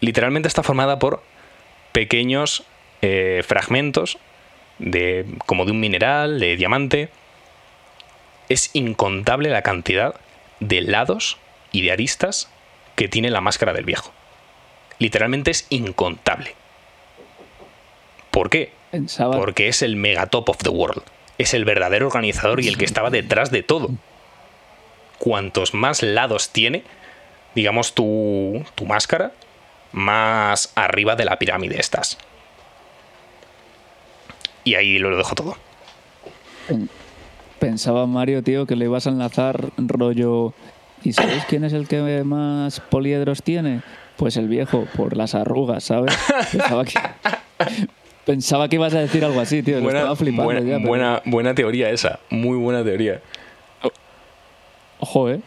Literalmente está formada por pequeños eh, fragmentos de, como de un mineral, de diamante. Es incontable la cantidad de lados y de aristas que tiene la máscara del viejo. Literalmente es incontable. ¿Por qué? Pensaba, Porque es el megatop of the world. Es el verdadero organizador y el que estaba detrás de todo. Cuantos más lados tiene, digamos, tu, tu máscara, más arriba de la pirámide estás. Y ahí lo dejo todo. pensaba Mario, tío, que le ibas a enlazar rollo. ¿Y sabéis quién es el que más poliedros tiene? Pues el viejo, por las arrugas, ¿sabes? Pensaba que, pensaba que ibas a decir algo así, tío. lo Buena, estaba flipando buena, ya. pero- buena, buena teoría esa. Muy buena teoría. Ojo, ¿eh?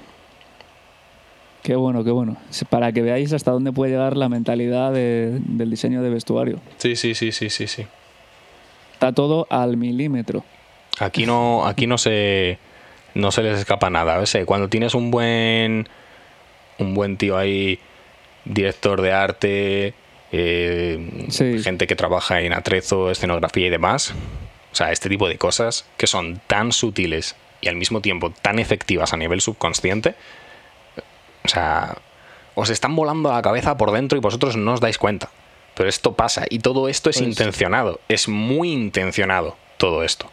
Qué bueno, qué bueno. Para que veáis hasta dónde puede llegar la mentalidad de- del diseño de vestuario. Sí, sí, sí, sí, sí, sí. Está todo al milímetro. Aquí no, aquí no se no se les escapa nada. ¿ves? Cuando tienes un buen un buen tío ahí, director de arte, eh, Sí. gente que trabaja en atrezo, escenografía y demás. O sea, este tipo de cosas que son tan sutiles y al mismo tiempo tan efectivas a nivel subconsciente. O sea, os están volando a la cabeza por dentro y vosotros no os dais cuenta. Pero esto pasa y todo esto es Pues- intencionado. Es muy intencionado todo esto.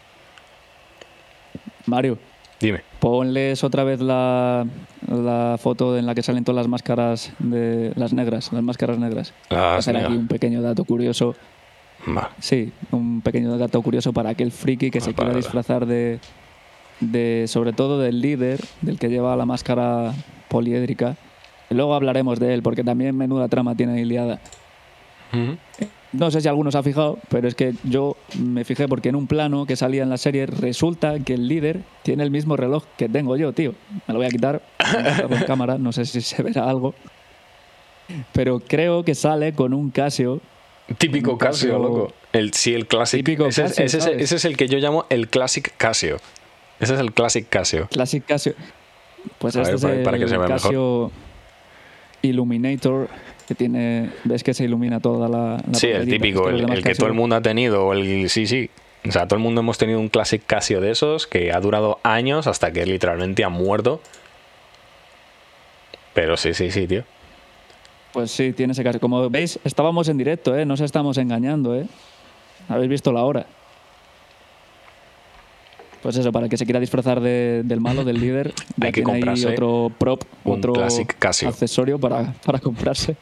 Mario, Dime. Ponles otra vez la, la foto en la que salen todas las máscaras de las negras, las máscaras negras. Las Voy a hacer aquí un pequeño dato curioso. Sí, un pequeño dato curioso para aquel friki que se quiera disfrazar de, de, sobre todo del líder, del que lleva la máscara poliédrica. Luego hablaremos de él, porque también menuda trama tiene Iliada. Ujú. No sé si alguno se ha fijado, pero es que yo me fijé porque en un plano que salía en la serie resulta que el líder tiene el mismo reloj que tengo yo, tío. Me lo voy a quitar, en cámara, no sé si se verá algo. Pero creo que sale con un Casio. Típico Un Casio, Casio- loco. El, sí, el Classic. Típico ese, es- Casio, ese es, es el que yo llamo el Classic Casio. Ese es el Classic Casio. Classic Casio. Pues A este ver, es para- el para que se vea Casio Illuminator, que tiene. ¿Ves que se ilumina toda la. la sí, el típico, el, que todo el mundo ha tenido. El, sí, sí. O sea, todo el mundo hemos tenido un Classic Casio de esos que ha durado años hasta que literalmente ha muerto. Pero sí, sí, sí, tío. Pues sí, tiene ese Casio. Como veis, estábamos en directo, ¿eh? No se estamos engañando, ¿eh? Habéis visto la hora. Pues eso, para el que se quiera disfrazar de- del malo, del líder, ya Hay que tiene ahí comprarse otro prop, otro Classic Casio. accesorio para, para comprarse.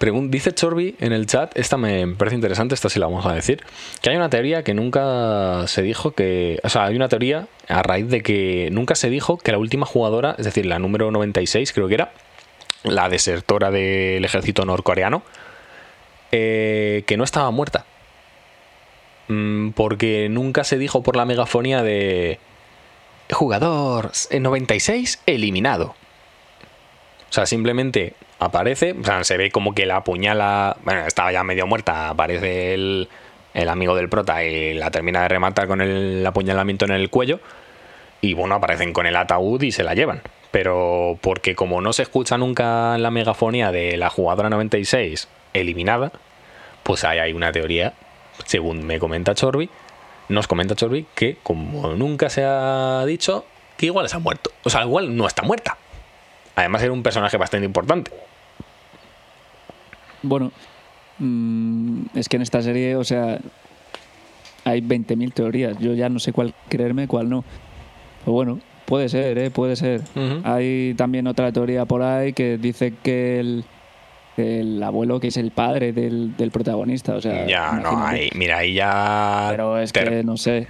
Dice Chorby en el chat, esta me parece interesante, esta sí la vamos a decir, que hay una teoría que nunca se dijo que... O sea, hay una teoría a raíz de que nunca se dijo que la última jugadora, es decir, la número 96 creo que era, la desertora del ejército norcoreano, eh, que no estaba muerta. Mm, Porque nunca se dijo por la megafonía de... Jugador 96 eliminado. O sea, simplemente aparece, o sea, se ve como que la apuñala, bueno, estaba ya medio muerta, aparece el, el amigo del prota y la termina de rematar con el apuñalamiento en el cuello y bueno, aparecen con el ataúd y se la llevan. Pero porque como no se escucha nunca la megafonía de la jugadora 96 eliminada, pues ahí hay una teoría según me comenta Chorbi, nos comenta Chorbi que como nunca se ha dicho, que igual se ha muerto. O sea, igual no está muerta. Además era un personaje bastante importante. Bueno, mm, es que en esta serie, o sea, hay 20.000 teorías. Yo ya no sé cuál creerme, cuál no. Pero bueno, puede ser, ¿eh? Puede ser. Hay también otra teoría por ahí que dice que el, el abuelo que es el padre del, del protagonista. O sea, Ya, no, ahí, mira, ahí ya... Pero es que no sé.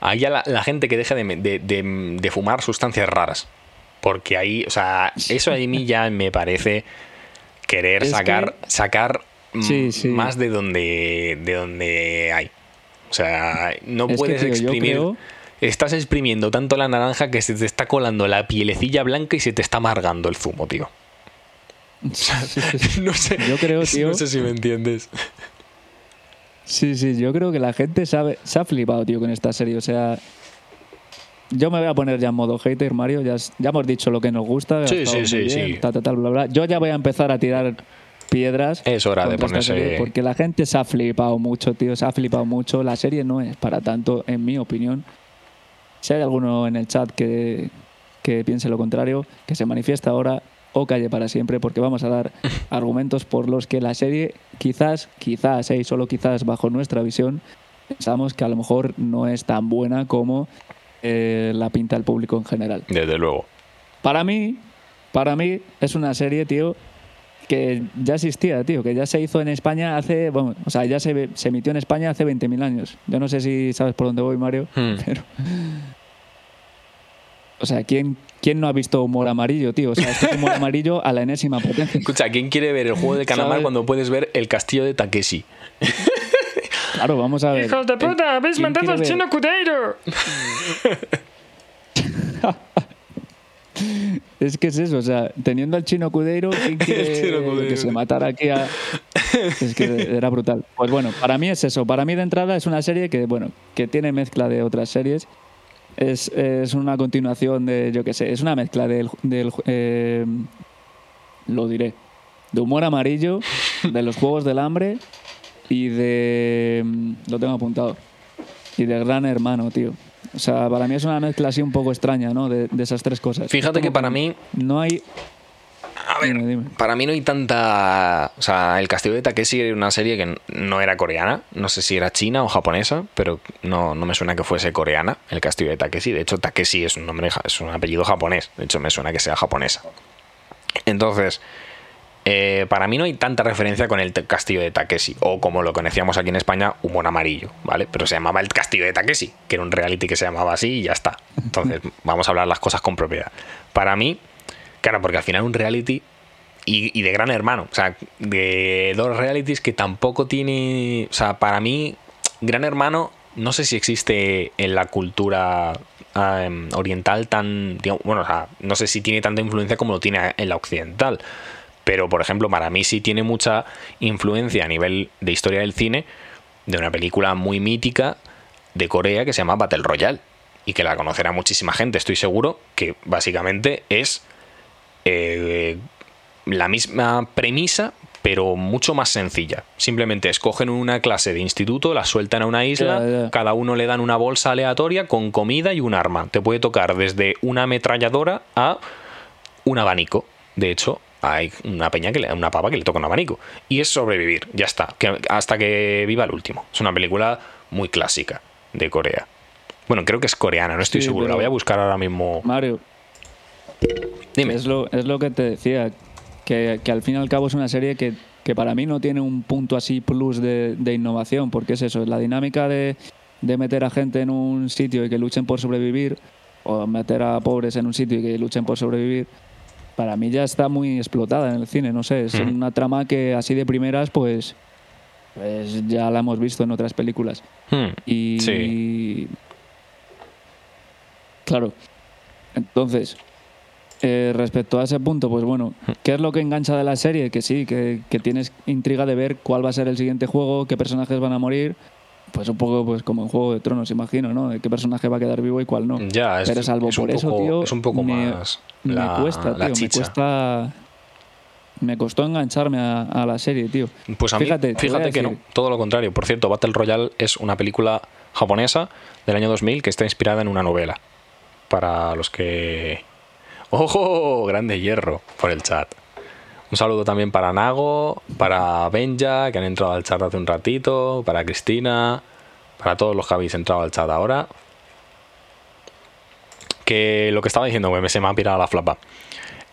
Ahí ya la, la gente que deje de, de- de- de fumar sustancias raras. Porque ahí, o sea, eso a mí ya me parece querer Es sacar, que- sacar Sí, sí. más de donde, de donde hay. O sea, no Es que, puedes tío, exprimir. creo- Estás exprimiendo tanto la naranja que se te está colando la pielecilla blanca y se te está amargando el zumo, tío. no sé. Yo creo, tío- No sé si me entiendes. Sí, sí, yo creo que la gente sabe, se ha flipado, tío, con esta serie. O sea, yo me voy a poner ya en modo hater, Mario. Ya, ya hemos dicho lo que nos gusta. Sí, sí, sí, bien, sí. ta, ta, tal, bla, bla. Yo ya voy a empezar a tirar piedras. Es hora de ponerse- serie, Porque la gente se ha flipado mucho, tío. Se ha flipado mucho. La serie no es para tanto, en mi opinión. Si hay alguno en el chat que, que piense lo contrario, que se manifiesta ahora o calle para siempre, porque vamos a dar argumentos por los que la serie, quizás, quizás, eh, y solo quizás bajo nuestra visión, pensamos que a lo mejor no es tan buena como eh, la pinta el público en general. Desde luego. Para mí, para mí es una serie, tío, que ya existía, tío, que ya se hizo en España hace, bueno, o sea, ya se, se emitió en España hace 20.000 años. Yo no sé si sabes por dónde voy, Mario, Hmm. pero... O sea, ¿quién, ¿quién no ha visto humor amarillo, tío? O sea, es humor amarillo a la enésima potencia. Escucha, ¿quién quiere ver el juego de Calamar ¿Sabes? cuando puedes ver el castillo de Takeshi? Claro, vamos a ver. ¡Hijos de puta! ¡Habéis ¿quién mandado al chino Cudeiro! Es que es eso, o sea, teniendo al chino Cudeiro, ¿quién quiere chino Cudeiro. que se matara aquí a... Es que era brutal. Pues bueno, para mí es eso. Para mí de entrada es una serie que, bueno, que tiene mezcla de otras series. Es, es una continuación de, yo qué sé, es una mezcla del... del eh, lo diré. De humor amarillo, de los Juegos del Hambre y de... Lo tengo apuntado. Y de Gran Hermano, tío. O sea, para mí es una mezcla así un poco extraña, ¿no? De, de esas tres cosas. Fíjate que para mí, No hay... a ver, Dime, dime. para mí no hay tanta... O sea, el castillo de Takeshi era una serie que no era coreana, no sé si era china o japonesa, pero no, no me suena que fuese coreana, el castillo de Takeshi. De hecho, Takeshi es un nombre, es un apellido japonés, de hecho me suena que sea japonesa. Entonces, eh, para mí no hay tanta referencia con el castillo de Takeshi, o como lo conocíamos aquí en España, humor amarillo, ¿vale? Pero se llamaba el castillo de Takeshi, que era un reality que se llamaba así y ya está. Entonces, vamos a hablar las cosas con propiedad. Para mí, claro, porque al final un reality y, y de gran hermano, o sea, de dos realities que tampoco tiene, o sea, para mí, gran hermano, no sé si existe en la cultura em, oriental tan, digamos, bueno, o sea, no sé si tiene tanta influencia como lo tiene en la occidental. Pero, por ejemplo, para mí sí tiene mucha influencia a nivel de historia del cine de una película muy mítica de Corea que se llama Battle Royale y que la conocerá muchísima gente, estoy seguro, que básicamente es eh, la misma premisa, pero mucho más sencilla. Simplemente escogen una clase de instituto, la sueltan a una isla, cada uno le dan una bolsa aleatoria con comida y un arma. Te puede tocar desde una ametralladora a un abanico. De hecho, hay una peña que le una pava que le toca un abanico. Y es sobrevivir, ya está. Que, hasta que viva el último. Es una película muy clásica de Corea. Bueno, creo que es coreana, no estoy Sí, seguro. La voy a buscar ahora mismo. Mario, Dime. Es lo, es lo que te decía, que, que al fin y al cabo es una serie que, que para mí no tiene un punto así plus de, de innovación, porque es eso, la dinámica de, de meter a gente en un sitio y que luchen por sobrevivir, o meter a pobres en un sitio y que luchen por sobrevivir, para mí ya está muy explotada en el cine, no sé, es una trama que así de primeras pues, pues ya la hemos visto en otras películas. Hmm, Y. Sí. Claro. Entonces, eh, respecto a ese punto, pues bueno, ¿qué es lo que engancha de la serie? Que sí, que, que tienes intriga de ver cuál va a ser el siguiente juego, qué personajes van a morir. Pues un poco pues como en Juego de Tronos, imagino, ¿no? De qué personaje va a quedar vivo y cuál no. Ya, es, Pero salvo es por eso, tío, es un poco me- más me la, cuesta, la tío, me cuesta... me costó engancharme a, a la serie, tío. Pues a mí, Fíjate, fíjate, que no, todo lo contrario. Por cierto, Battle Royale es una película japonesa del año 2000 que está inspirada en una novela. Para los que... ¡Ojo! Grande hierro por el chat. Un saludo también para Nago, para Benja, que han entrado al chat hace un ratito, para Cristina, para todos los que habéis entrado al chat ahora. Que lo que estaba diciendo, güey, me se me ha pirado la flapa.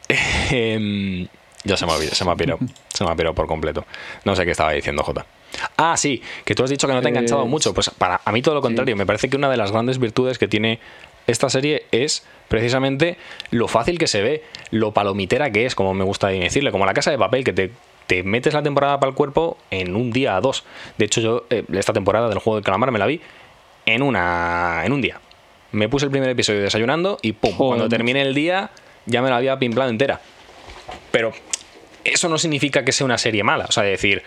Em, ya se me se me ha pirado. Se me ha pirado por completo. No sé qué estaba diciendo, Jota. Ah, sí, que tú has dicho que no te ha enganchado Eh, mucho. Pues para a mí todo lo contrario. Me parece que una de las grandes virtudes que tiene esta serie es precisamente lo fácil que se ve, lo palomitera que es, como me gusta decirle, como la casa de papel, que te, te metes la temporada para el cuerpo en un día a dos. De hecho, yo eh, esta temporada del juego del calamar me la vi en, una, en un día. Me puse el primer episodio desayunando y pum, Joder, cuando terminé el día ya me la había pimplado entera. Pero eso no significa que sea una serie mala. O sea, decir,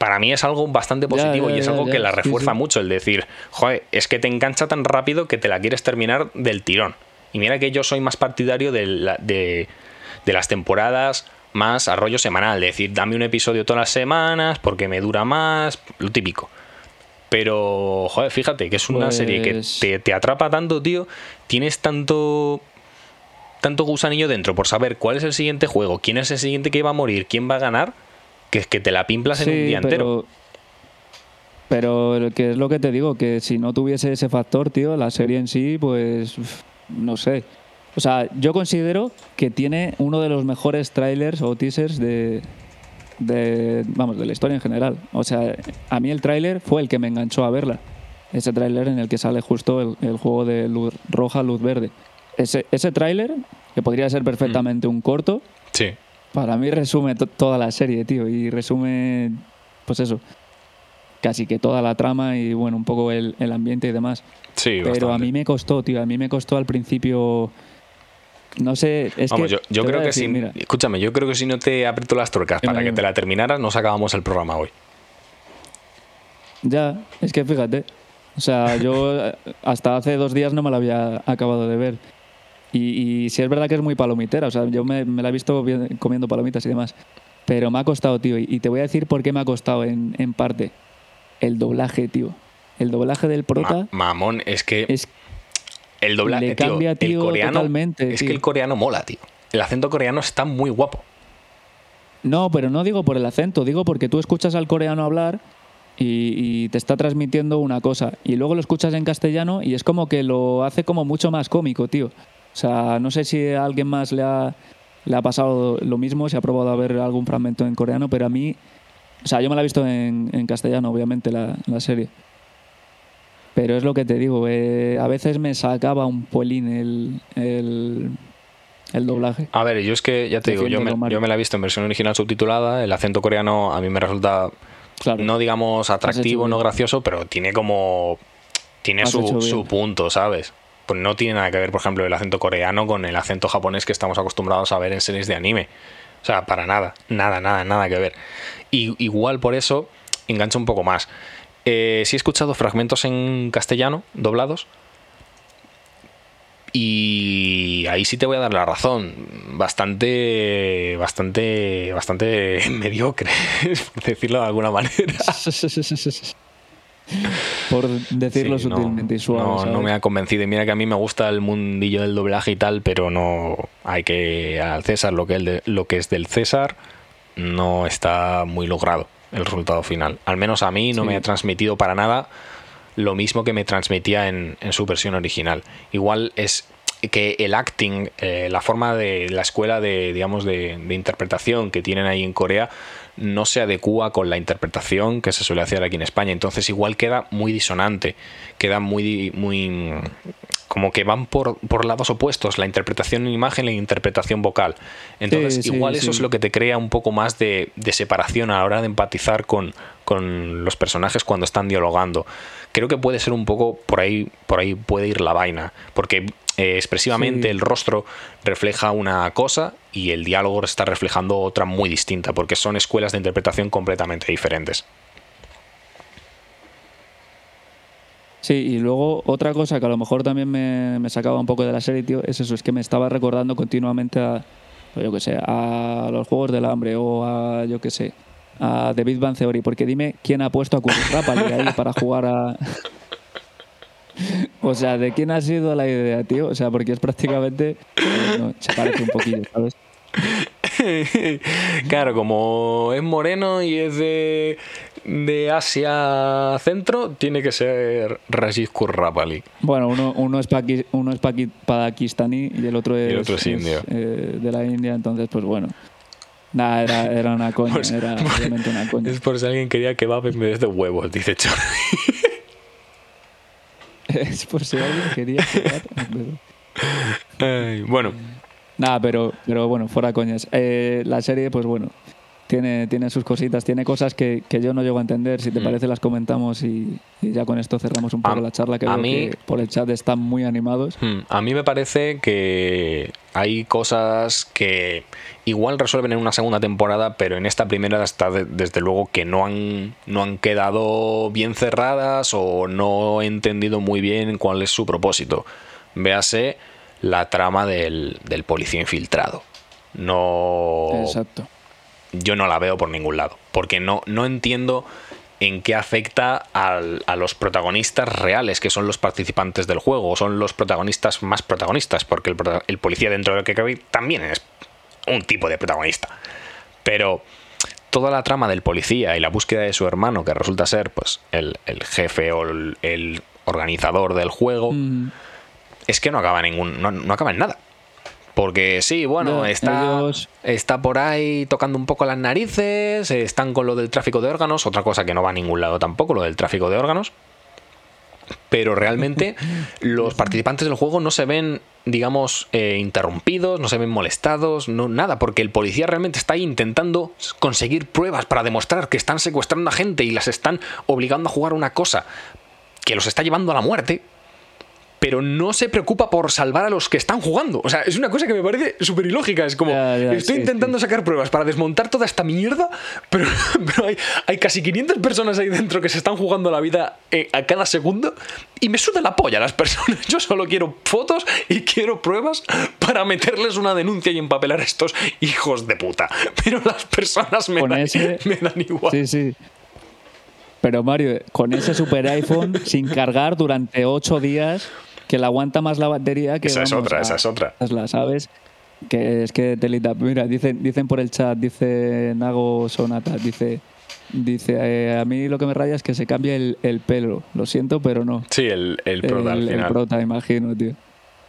para mí es algo bastante positivo ya, y es algo ya, que la refuerza sí. mucho. El decir, joder, es que te engancha tan rápido que te la quieres terminar del tirón. Y mira que yo soy más partidario de, la- de, de las temporadas más a rollo semanal. De decir, dame un episodio todas las semanas porque me dura más, lo típico. Pero, joder, fíjate que es una Pues- serie que te, te atrapa tanto, tío. Tienes tanto tanto gusanillo dentro por saber cuál es el siguiente juego, quién es el siguiente que va a morir, quién va a ganar, que es que te la pimplas en un día entero. Pero que es lo que te digo, que si no tuviese ese factor, tío, la serie en sí, pues no sé. O sea, yo considero que tiene uno de los mejores trailers o teasers de, de vamos, de la historia en general. O sea, a mí el tráiler fue el que me enganchó a verla. Ese tráiler en el que sale justo el, el juego de luz roja, luz verde. Ese, ese tráiler, que podría ser perfectamente un corto, Sí. Para mí resume to- toda la serie, tío, y resume, pues eso, casi que toda la trama y bueno, un poco el, el ambiente y demás. Sí, Pero a mí me costó, tío, a mí me costó al principio, no sé, es Vamos, que... yo, yo creo que decir, si. Mira, Escúchame, yo creo que si no te aprieto las tuercas para que te la terminaras, no sacábamos el programa hoy. ya, es que fíjate, o sea, yo eh, hasta hace dos días no me la había acabado de ver. Y, y sí es verdad que es muy palomitera, o sea, yo me, me la he visto vi- comiendo palomitas y demás. Pero me ha costado, tío, y, y te voy a decir por qué me ha costado en, en parte. El doblaje, tío. El doblaje del prota Ma- mamón, es que es el doblaje, le tío, cambia, el tío, coreano. totalmente, es tío. que el coreano mola, tío. El acento coreano está muy guapo. No, pero no digo por el acento, digo porque tú escuchas al coreano hablar y, y te está transmitiendo una cosa. Y luego lo escuchas en castellano y es como que lo hace como mucho más cómico, tío. O sea, no sé si a alguien más le ha, le ha pasado lo mismo, si ha probado a ver algún fragmento en coreano, pero a mí. O sea, yo me la he visto en, en castellano, obviamente, la, la serie. Pero es lo que te digo, eh, a veces me sacaba un polín el, el, el doblaje. A ver, yo es que, ya te digo, yo me, yo me la he visto en versión original subtitulada. El acento coreano a mí me resulta, Claro. no digamos atractivo, no gracioso, pero tiene como. Tiene su, su punto, ¿sabes? Pues no tiene nada que ver, por ejemplo, el acento coreano con el acento japonés que estamos acostumbrados a ver en series de anime. O sea, para nada, nada, nada, nada que ver. Y igual por eso engancha un poco más. Eh, sí he escuchado fragmentos en castellano, doblados, y ahí sí te voy a dar la razón. Bastante, bastante, bastante mediocre, por decirlo de alguna manera. Por decirlo Sí, sutilmente suave. No, no me ha convencido. Y mira que a mí me gusta el mundillo del doblaje y tal, pero no hay que al César lo que, el de- lo que es del César no está muy logrado el resultado final. Al menos a mí no Sí. me ha transmitido para nada lo mismo que me transmitía en, en su versión original. Igual es que el acting, eh, la forma de la escuela de, digamos, de, de interpretación que tienen ahí en Corea no se adecua con la interpretación que se suele hacer aquí en España. Entonces igual queda muy disonante, queda muy, muy como que van por, por lados opuestos, la interpretación en imagen y la interpretación vocal. Entonces Sí, sí, igual eso sí. es lo que te crea un poco más de, de separación a la hora de empatizar con, con los personajes cuando están dialogando. Creo que puede ser un poco por ahí, por ahí puede ir la vaina, porque eh, expresivamente Sí. el rostro refleja una cosa y el diálogo está reflejando otra muy distinta, porque son escuelas de interpretación completamente diferentes. Sí, y luego otra cosa que a lo mejor también me, me sacaba un poco de la serie, tío, es eso, es que me estaba recordando continuamente a, pues yo que sé, a los Juegos del Hambre o a, yo que sé, a The Big Bang Theory, porque dime quién ha puesto a Curtis Rapali ahí para jugar a... o sea, ¿de quién ha sido la idea, tío? O sea, porque es prácticamente... eh, se parece un poquillo, ¿sabes? claro, como es moreno y es de, de Asia Centro, tiene que ser Rashid Kurrapali. Bueno, uno, uno es, paqui- uno es paqui- pakistaní y el otro es, el otro es indio. eh, de la India, entonces, pues bueno. Nada, era, era una coña, era obviamente una coña. Es por si alguien quería kebab en vez de huevos, dice Chor. Es por si alguien quería jugar, pero- bueno, Nada, pero, pero bueno, fuera coñas. Eh, la serie, pues bueno, tiene, tiene sus cositas, tiene cosas que, que yo no llego a entender. Si te Mm. parece, las comentamos y, y ya con esto cerramos un poco A- la charla, que a veo mí- que por el chat están muy animados. Hmm, A mí me parece que hay cosas que igual resuelven en una segunda temporada, pero en esta primera está de- desde luego que no han, no han quedado bien cerradas o no he entendido muy bien cuál es su propósito. Véase la trama del, del policía infiltrado. No, Exacto. Yo no la veo por ningún lado. Porque no, no entiendo en qué afecta al- a los protagonistas reales, que son los participantes del juego, son los protagonistas más protagonistas, porque el, el policía dentro de lo que cabe también es un tipo de protagonista. Pero toda la trama del policía y la búsqueda de su hermano, que resulta ser pues el, el jefe o el, el organizador del juego, Mm, es que no acaba ningún no, no acaba en nada porque sí bueno está ellos- está por ahí tocando un poco las narices están con lo del tráfico de órganos otra cosa que no va a ningún lado tampoco lo del tráfico de órganos. Pero realmente los participantes del juego no se ven digamos eh, interrumpidos no se ven molestados no nada porque el policía realmente está ahí intentando conseguir pruebas para demostrar que están secuestrando a gente y las están obligando a jugar una cosa que los está llevando a la muerte pero no se preocupa por salvar a los que están jugando. O sea, es una cosa que me parece súper ilógica. Es como, estoy sí, intentando sí. sacar pruebas para desmontar toda esta mierda, pero, pero hay, hay casi 500 personas ahí dentro que se están jugando la vida eh, a cada segundo y me suda la polla a las personas. Yo solo quiero fotos y quiero pruebas para meterles una denuncia y empapelar a estos hijos de puta. Pero las personas me, dan, ese- me dan igual. Sí, sí. Pero Mario, con ese super iPhone sin cargar durante ocho días, que le aguanta más la batería que. Esa es otra, a- esa es otra. Tesla, ¿sabes? Que es que telita. Mira, dicen, dicen por el chat, dice Nago Sonata, dice. Dice, eh, a mí lo que me raya es que se cambia el, el pelo. Lo siento, pero no. Sí, el, el prota al el, el final. prota, imagino, tío.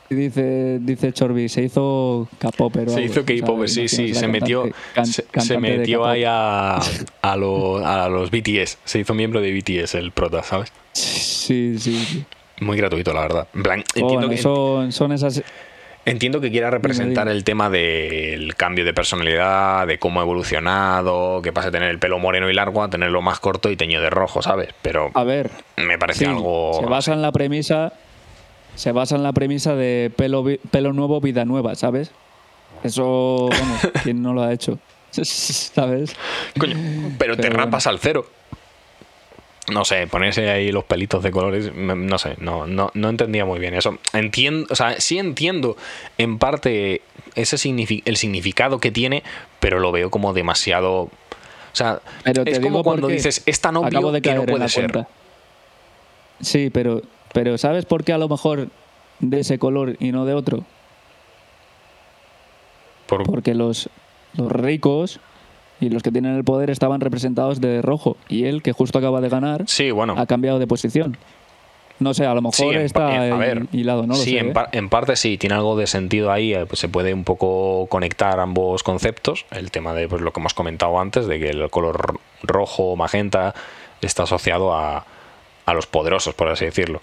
Y dice, dice Chorbi, se hizo K-Popper Se hizo o sea, K-pop, sí, sí, se metió, can- se, metió ahí a, a, lo- a los BTS, se hizo miembro de BTS el prota, ¿sabes? Sí, sí, sí. Muy gratuito, la verdad. En plan, entiendo, bueno, que, son, son esas. entiendo que quiera representar el tema del cambio de personalidad, de cómo ha evolucionado, que pase de tener el pelo moreno y largo a tenerlo más corto y teñido de rojo, ¿sabes? Pero A ver, me parece sí, algo... se basa en la premisa. Se basa en la premisa de pelo, pelo nuevo, vida nueva, ¿sabes? Eso, vamos, ¿quién no lo ha hecho? ¿Sabes? Coño, pero te bueno. rapas al cero. No sé, ponerse ahí los pelitos de colores, no sé, no, no, no entendía muy bien eso. Entiendo, o sea, sí entiendo en parte ese el significado que tiene, pero lo veo como demasiado. O sea, Pero es como cuando dices, es tan obvio de que no puede ser. cuenta. Sí, pero, pero ¿sabes por qué a lo mejor de ese color y no de otro? Por- Porque los, los ricos y los que tienen el poder estaban representados de rojo. Y él, que justo acaba de ganar, sí, bueno. ha cambiado de posición. No sé, a lo mejor Sí, está pa- en- a ahí ver, hilado, no lo sí, sé. en, ¿eh? par- en parte sí, tiene algo de sentido ahí, eh, pues se puede un poco conectar ambos conceptos, el tema de pues, lo que hemos comentado antes, de que el color rojo o magenta está asociado a, a los poderosos, por así decirlo.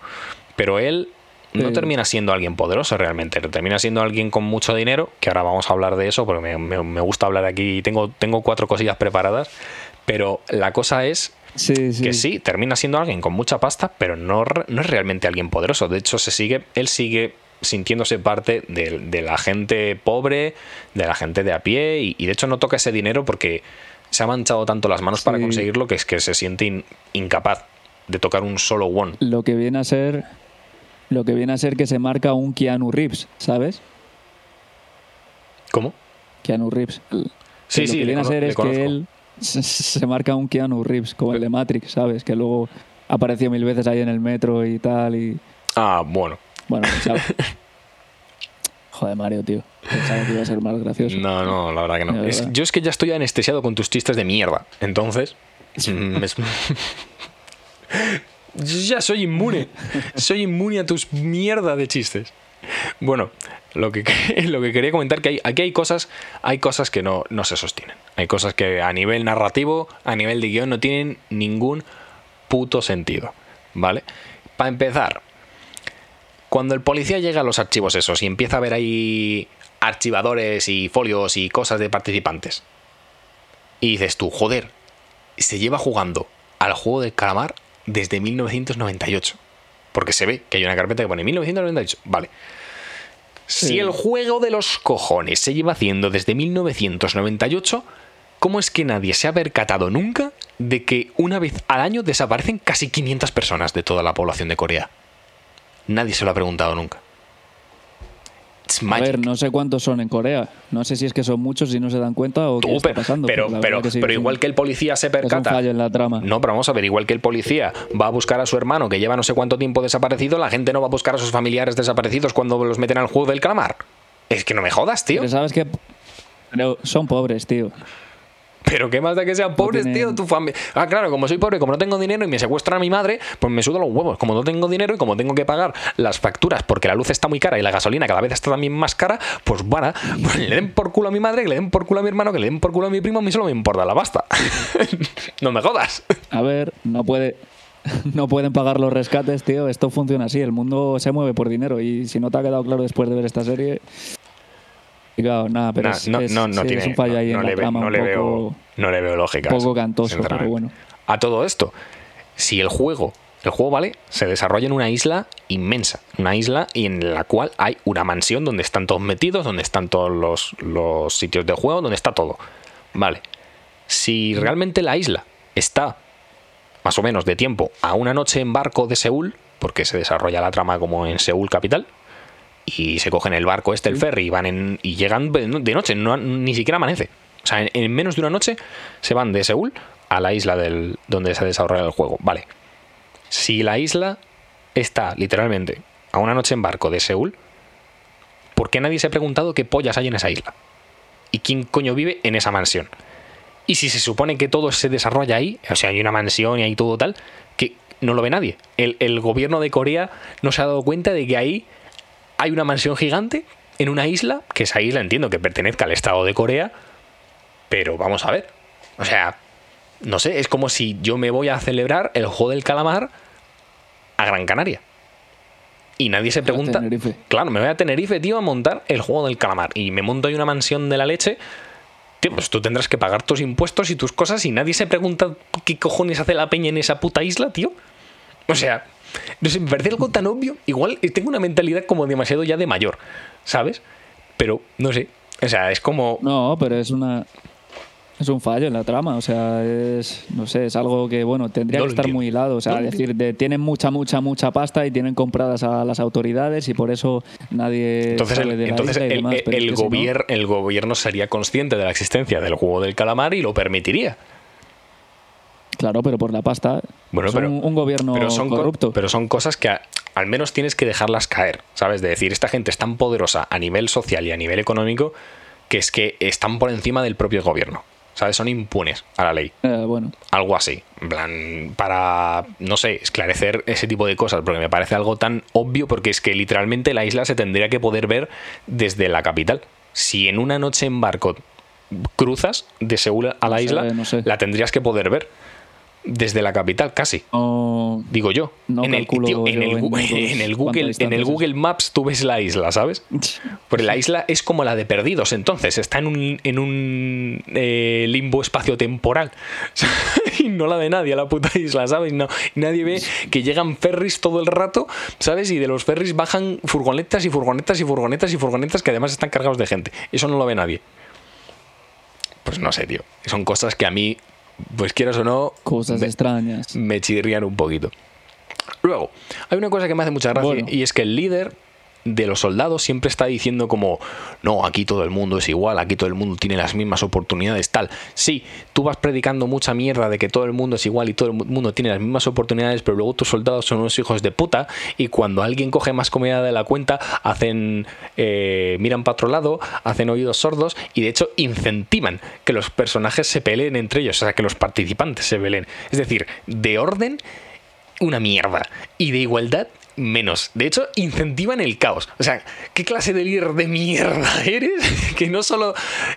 Pero él no termina siendo alguien poderoso realmente, termina siendo alguien con mucho dinero, que ahora vamos a hablar de eso, porque me, me- me gusta hablar aquí, tengo, tengo cuatro cosillas preparadas, pero la cosa es Sí, sí. que sí, termina siendo alguien con mucha pasta, pero no, no es realmente alguien poderoso. De hecho, se sigue, él sigue sintiéndose parte de, de la gente pobre, de la gente de a pie, y, y de hecho no toca ese dinero porque se ha manchado tanto las manos para conseguirlo que es que se siente in- incapaz de tocar un solo one. Lo que viene a ser. Lo que viene a ser que se marca un Keanu Reeves, ¿sabes? ¿Cómo? Keanu Reeves. El- Sí, sí, Lo que viene a ser es conozco. que él se, se marca un Keanu Reeves, como el de Matrix, ¿sabes? Que luego apareció mil veces ahí en el metro y tal. Y Ah, bueno. bueno, pensaba- Joder, Mario, tío. Pensaba que iba a ser más gracioso. No, no, la verdad que no. Es- yo es que ya estoy anestesiado con tus chistes de mierda. Entonces. mm, es- yo ya soy inmune. Soy inmune a tus mierda de chistes. Bueno, lo que, lo que quería comentar que hay, aquí hay cosas, hay cosas que no, no se sostienen. Hay cosas que a nivel narrativo, a nivel de guion, no tienen ningún puto sentido. ¿Vale? Para empezar, cuando el policía llega a los archivos esos y empieza a ver ahí archivadores y folios y cosas de participantes, y dices tú, joder, se lleva jugando al juego del calamar desde 1998. Porque se ve que hay una carpeta que pone 1998. Vale. Si Sí. el juego de los cojones se lleva haciendo desde 1998, ¿cómo es que nadie se ha percatado nunca de que una vez al año desaparecen casi 500 personas de toda la población de Corea? Nadie se lo ha preguntado nunca. A ver, no sé cuántos son en Corea. No sé si es que son muchos y no se dan cuenta o qué Tú, está pero, pasando. pero, pero, sí, pero igual que el policía se es un percata. fallo en la trama. No, pero vamos a ver, igual que el policía va a buscar a su hermano que lleva no sé cuánto tiempo desaparecido, la gente no va a buscar a sus familiares desaparecidos cuando los meten al juego del calamar. Es que no me jodas, tío. Pero sabes que pero son pobres, tío. Pero qué más da que sean pobres, tienen- tío, tu familia. Ah, claro, como soy pobre, como no tengo dinero y me secuestran a mi madre, pues me sudo los huevos. Como no tengo dinero y como tengo que pagar las facturas porque la luz está muy cara y la gasolina cada vez está también más cara, pues bueno, pues le den por culo a mi madre, que le den por culo a mi hermano, que le den por culo a mi primo, a mí solo me importa la pasta. no me jodas. A ver, no puede no pueden pagar los rescates, tío. Esto funciona así. El mundo se mueve por dinero y si no te ha quedado claro después de ver esta serie, Nada, pero Nah, es, no, no, no sí, tiene, es un fallo ahí no, en le, la ve- trama no un le poco... veo, no le veo lógica. poco cantoso, pero bueno. A todo esto, si el juego, el juego, ¿vale? Se desarrolla en una isla inmensa, una isla y en la cual hay una mansión donde están todos metidos, donde están todos los, los sitios de juego, donde está todo. Vale. Si realmente la isla está más o menos de tiempo a una noche en barco de Seúl, porque se desarrolla la trama como en Seúl capital, y se cogen el barco este, el ferry, y van en, y llegan de noche, no, ni siquiera amanece. O sea, en, en menos de una noche se van de Seúl a la isla del, donde se desarrolla el juego. Vale. Si la isla está literalmente a una noche en barco de Seúl, ¿por qué nadie se ha preguntado qué pollas hay en esa isla? ¿Y quién coño vive en esa mansión? Y si se supone que todo se desarrolla ahí, o sea, hay una mansión y hay todo tal, que no lo ve nadie. El, el gobierno de Corea no se ha dado cuenta de que ahí hay una mansión gigante en una isla, que esa isla entiendo que pertenezca al Estado de Corea, pero vamos a ver. O sea, no sé, es como si yo me voy a celebrar el juego del calamar a Gran Canaria. Y nadie se pregunta. Claro, me voy a Tenerife, tío, a montar el juego del calamar. Y me monto ahí una mansión de la leche. Tío, pues tú tendrás que pagar tus impuestos y tus cosas y nadie se pregunta qué cojones hace la peña en esa puta isla, tío. O sea, no sé, me parece algo tan obvio. Igual tengo una mentalidad como demasiado ya de mayor, ¿sabes? Pero, no sé. O sea, es como... No, pero es una... Es un fallo en la trama, o sea, es, no sé, es algo que, bueno, tendría No que estar entiendo. muy hilado, o sea, No decir, de, tienen mucha, mucha, mucha pasta y tienen compradas a las autoridades y por eso nadie Entonces, sale el, de la entonces el, demás, el no- el gobierno sería consciente de la existencia del juego del calamar y lo permitiría. Claro, pero por la pasta. Bueno, pero- un, gobierno pero son, co- corrupto. pero son cosas que a- al menos tienes que dejarlas caer, ¿sabes? De decir, esta gente es tan poderosa a nivel social y a nivel económico que es que están por encima del propio gobierno, ¿sabes? Son impunes a la ley. Eh, bueno, Algo así, en plan, para, no sé, esclarecer ese tipo de cosas, porque me parece algo tan obvio, porque es que literalmente la isla se tendría que poder ver desde la capital. Si en una noche en barco cruzas de Seúl a la No sé, isla, no sé. la tendrías que poder ver desde la capital, casi. no, Digo yo. No en, el, calculo tío, en, yo el, en Gu- metros en el cuánta Google, en distancia el es. Google Maps tú ves la isla, ¿sabes? Porque la isla es como la de Perdidos, entonces está en un, en un eh, limbo espacio-temporal. y no la de nadie, la puta isla, ¿sabes? No, nadie ve que llegan ferries todo el rato, ¿sabes? Y de los ferries bajan furgonetas y furgonetas y furgonetas y furgonetas que además están cargados de gente. Eso no lo ve nadie. Pues no sé, tío. Son cosas que a mí, pues quieras o no, cosas me- extrañas. me chirrían un poquito. Luego, hay una cosa que me hace mucha gracia Bueno. y es que el líder de los soldados siempre está diciendo como, no, aquí todo el mundo es igual, aquí todo el mundo tiene las mismas oportunidades, tal. Sí, tú vas predicando mucha mierda de que todo el mundo es igual y todo el mundo tiene las mismas oportunidades, pero luego tus soldados son unos hijos de puta y cuando alguien coge más comida de la cuenta, hacen, eh, miran para otro lado, hacen oídos sordos y de hecho incentivan que los personajes se peleen entre ellos, o sea, que los participantes se peleen. Es decir, de orden una mierda. Y de igualdad, menos. De hecho, incentivan el caos. O sea, ¿qué clase de líder de mierda eres? Que no solo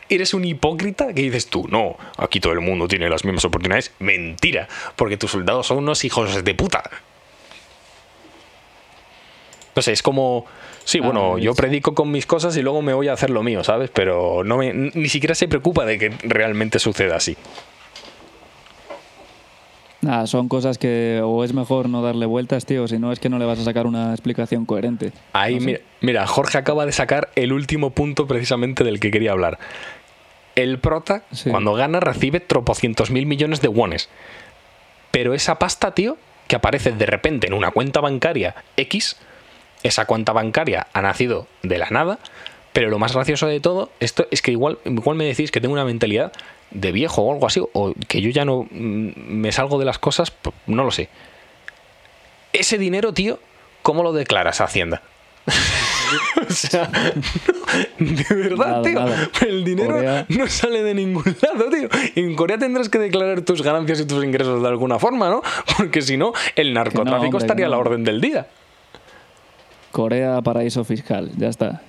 eres un hipócrita, que dices tú, no, aquí todo el mundo tiene las mismas oportunidades. Mentira, porque tus soldados son unos hijos de puta. No sé, es como... Sí, Ah, bueno, yo predico con mis cosas y luego me voy a hacer lo mío, ¿sabes? Pero no me, ni siquiera se preocupa de que realmente suceda así. Son cosas que o es mejor no darle vueltas, tío, si no es que no le vas a sacar una explicación coherente. Ahí, No sé. mira, mira, Jorge acaba de sacar el último punto precisamente del que quería hablar. El prota, Sí. cuando gana, recibe tropocientos mil millones de wones. Pero esa pasta, tío, que aparece de repente en una cuenta bancaria X, esa cuenta bancaria ha nacido de la nada, pero lo más gracioso de todo esto es que igual, igual me decís que tengo una mentalidad de viejo o algo así, o que yo ya no mm, me salgo de las cosas, no lo sé. Ese dinero, tío, ¿cómo lo declaras a Hacienda? o sea, no, de verdad, Nada, tío. nada. El dinero Corea- no sale de ningún lado, tío. En Corea tendrás que declarar tus ganancias y tus ingresos de alguna forma, ¿no? Porque si no, el narcotráfico hombre, estaría a la orden del día. Corea, paraíso fiscal, ya está.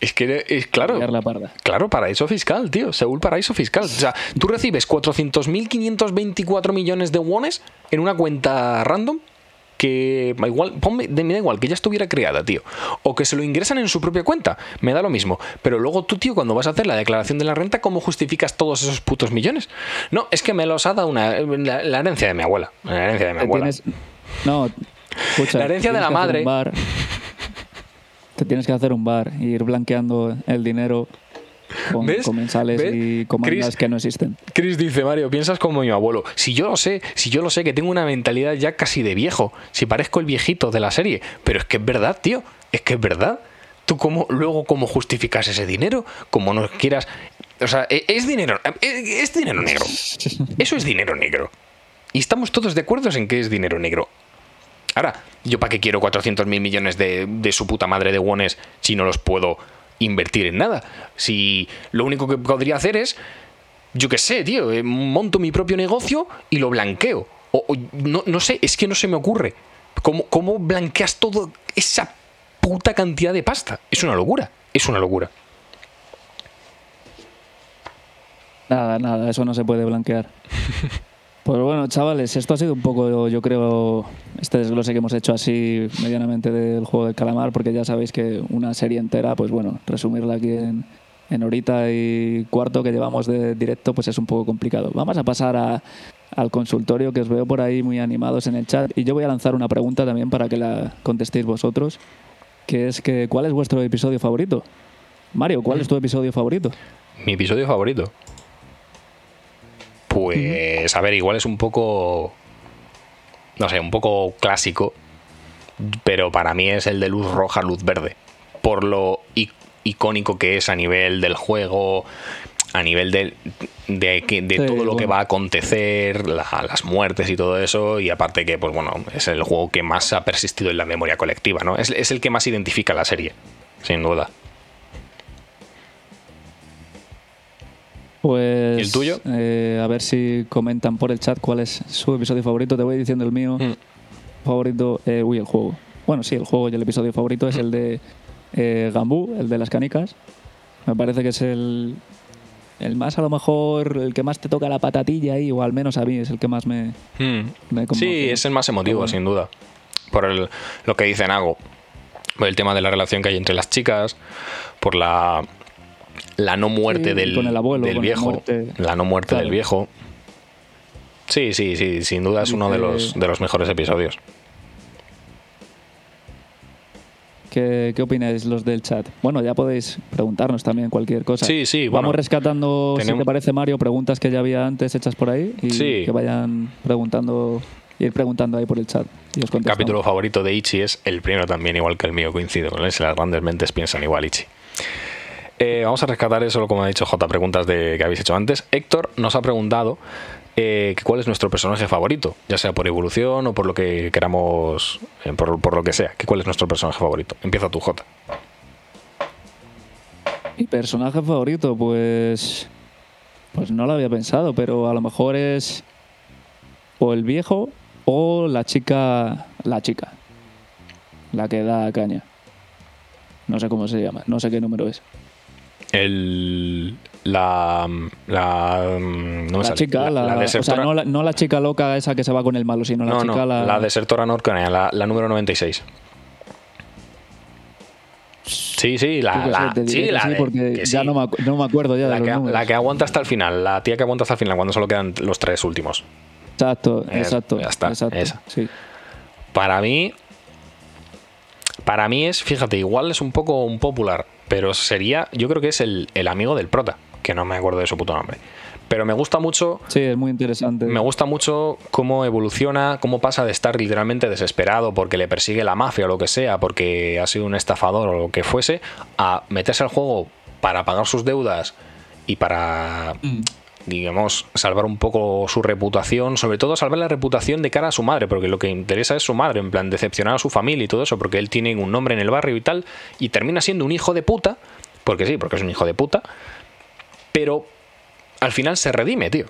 Es que es claro. La parda. Claro, paraíso fiscal, tío. Seúl, paraíso fiscal. O sea, tú recibes 400.524 millones de wones en una cuenta random que igual, ponme, me da igual, que ya estuviera creada, tío. O que se lo ingresan en su propia cuenta. Me da lo mismo. Pero luego tú, tío, cuando vas a hacer la declaración de la renta, ¿cómo justificas todos esos putos millones? No, es que me los ha dado una, la, la herencia de mi abuela. La herencia de mi Te abuela. tienes- No, escucha. La herencia de la madre. Te tienes que hacer un bar y ir blanqueando el dinero con ¿Ves? comensales ¿Ves? y comandas Chris- que no existen. Chris dice, Mario, piensas como mi abuelo. Si yo lo sé, si yo lo sé, que tengo una mentalidad ya casi de viejo, si parezco el viejito de la serie, pero es que es verdad, tío, es que es verdad. ¿Tú cómo, luego cómo justificas ese dinero? Como no quieras... O sea, e- es dinero, es, es dinero negro. Eso es dinero negro. Y estamos todos de acuerdo en que es dinero negro. Ahora, ¿yo para qué quiero 400 mil millones de, de su puta madre de wones si no los puedo invertir en nada? Si lo único que podría hacer es, yo qué sé, tío, eh, monto mi propio negocio y lo blanqueo. O, o no, no sé, es que no se me ocurre. ¿Cómo, ¿Cómo blanqueas toda esa puta cantidad de pasta? Es una locura, es una locura. Nada, nada, eso no se puede blanquear. Pues bueno, chavales, esto ha sido un poco, yo creo, este desglose que hemos hecho así medianamente del juego del calamar, porque ya sabéis que una serie entera, pues bueno, resumirla aquí en, horita y cuarto que llevamos de directo, pues es un poco complicado. Vamos a pasar al consultorio, que os veo por ahí muy animados en el chat, y yo voy a lanzar una pregunta también para que la contestéis vosotros, que es que, ¿cuál es vuestro episodio favorito? Mario, ¿cuál es tu episodio favorito? Mi episodio favorito. Pues, a ver, igual es un poco. No sé, un poco clásico. Pero para mí es el de luz roja, luz verde. Por lo icónico que es a nivel del juego, a nivel de, de Sí, todo lo que va a acontecer, la- las muertes y todo eso. Y aparte que, pues bueno, es el juego que más ha persistido en la memoria colectiva, ¿no? Es, es el que más identifica la serie, sin duda. Pues. ¿Y el tuyo? eh, a ver si comentan por el chat cuál es su episodio favorito. Te voy diciendo el mío. Mm. Favorito. eh, uy, el juego. Bueno, sí, el juego y el episodio favorito es el de eh, Gambú, el de las canicas. Me parece que es el. El más, a lo mejor, el que más te toca la patatilla ahí, o al menos a mí es el que más me. Mm. Me sí, es el más emotivo, bueno. sin duda. Por el- lo que dice Nago. Por el tema de la relación que hay entre las chicas. Por la, la no muerte Sí, del, con el abuelo, del con la viejo. muerte. La no muerte Claro. del viejo. Sí, sí, sí, sin duda es uno de los, de los mejores episodios. ¿Qué, ¿Qué opináis los del chat? Bueno, ya podéis preguntarnos también cualquier cosa. Sí, sí, Vamos bueno, rescatando, si tenemos- te parece, Mario, preguntas que ya había antes hechas por ahí y Sí. que vayan preguntando ir preguntando ahí por el chat. Y os contestamos. capítulo favorito de Ichi es el primero también, igual que el mío, coincido con él. Si las grandes mentes piensan igual, Ichi. Eh, vamos a rescatar eso, como ha dicho J, preguntas de, que habéis hecho antes. Héctor nos ha preguntado eh, cuál es nuestro personaje favorito, ya sea por evolución o por lo que queramos, eh, por, por lo que sea. Que ¿Cuál es nuestro personaje favorito? Empieza tu J. Mi personaje favorito, pues. Pues no lo había pensado, pero a lo mejor es. O el viejo o la chica. La chica. La que da caña. No sé cómo se llama, no sé qué número es. El. La. La. No me la chica, la, o sea, desertora. no la, no la chica loca esa que se va con el malo, sino la no, chica, no, la. la desertora norcoreana, la, la número 96. Sí, sí, la, sé, sí, la sí, de- porque que ya sí. no me, no me acuerdo ya la, de los que, números. la que aguanta hasta el final, la tía que aguanta hasta el final, cuando solo quedan los tres últimos. Exacto, Es- exacto. ya está, exacto, esa. sí. Para mí, para mí es, fíjate, igual es un poco un popular, pero sería, yo creo que es el, el amigo del prota, que no me acuerdo de su puto nombre. Pero me gusta mucho Sí, es muy interesante. Me gusta mucho cómo evoluciona, cómo pasa de estar literalmente desesperado porque le persigue la mafia o lo que sea, porque ha sido un estafador o lo que fuese, a meterse al juego para pagar sus deudas y para, digamos, salvar un poco su reputación, sobre todo salvar la reputación de cara a su madre, porque lo que interesa es su madre, en plan decepcionar a su familia y todo eso, porque él tiene un nombre en el barrio y tal, y termina siendo un hijo de puta, porque sí, porque es un hijo de puta, pero al final se redime, tío.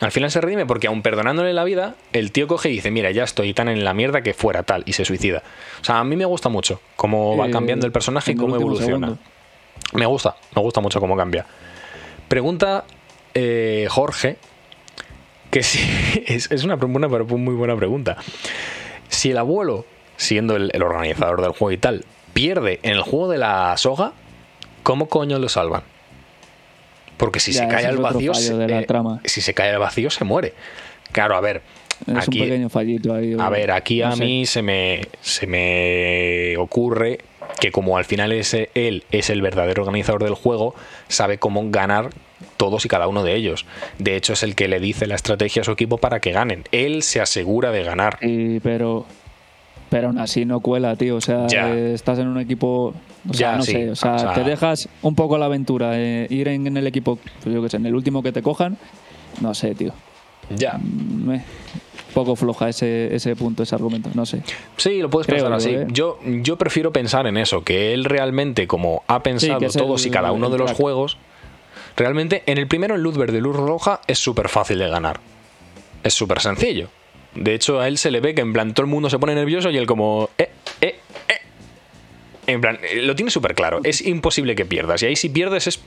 Al final se redime porque aun perdonándole la vida, el tío coge y dice, mira, ya estoy tan en la mierda que fuera tal, y se suicida. O sea, a mí me gusta mucho cómo va Eh, cambiando el personaje y cómo evoluciona. segundo. Me gusta, me gusta mucho cómo cambia. Pregunta eh, Jorge, que sí, es, es una, una muy buena pregunta. Si el abuelo, siendo el, el organizador del juego y tal, pierde en el juego de la soga, ¿cómo coño lo salvan? Porque si Ya, se cae al vacío, se- eh, si se cae al vacío se muere. Claro, a ver, Es aquí, un pequeño fallito ahí. a ver, aquí no a sé. mí se me, se me ocurre que como al final es él es el verdadero organizador del juego, sabe cómo ganar todos y cada uno de ellos. De hecho, es el que le dice la estrategia a su equipo para que ganen. Él se asegura de ganar. Sí, pero. Pero aún así no cuela, tío. O sea, Ya. eh, estás en un equipo. O sea, Ya, no sí. sé. O sea, O sea- te dejas un poco la aventura. eh, ir en, en el equipo, pues yo qué sé, en el último que te cojan. No sé, tío. Ya. Me, poco floja ese, ese punto, ese argumento. No sé. Sí, lo puedes Creo pensar así. ¿eh? Yo, yo prefiero pensar en eso, que él realmente, como ha pensado todos el- y cada uno de los juegos, realmente en el primero, en luz verde luz roja, es súper fácil de ganar. Es súper sencillo. De hecho, a él se le ve que en plan todo el mundo se pone nervioso y él como... Eh, eh, eh. En plan, eh, lo tiene súper claro. Es imposible que pierdas. Y ahí si pierdes es...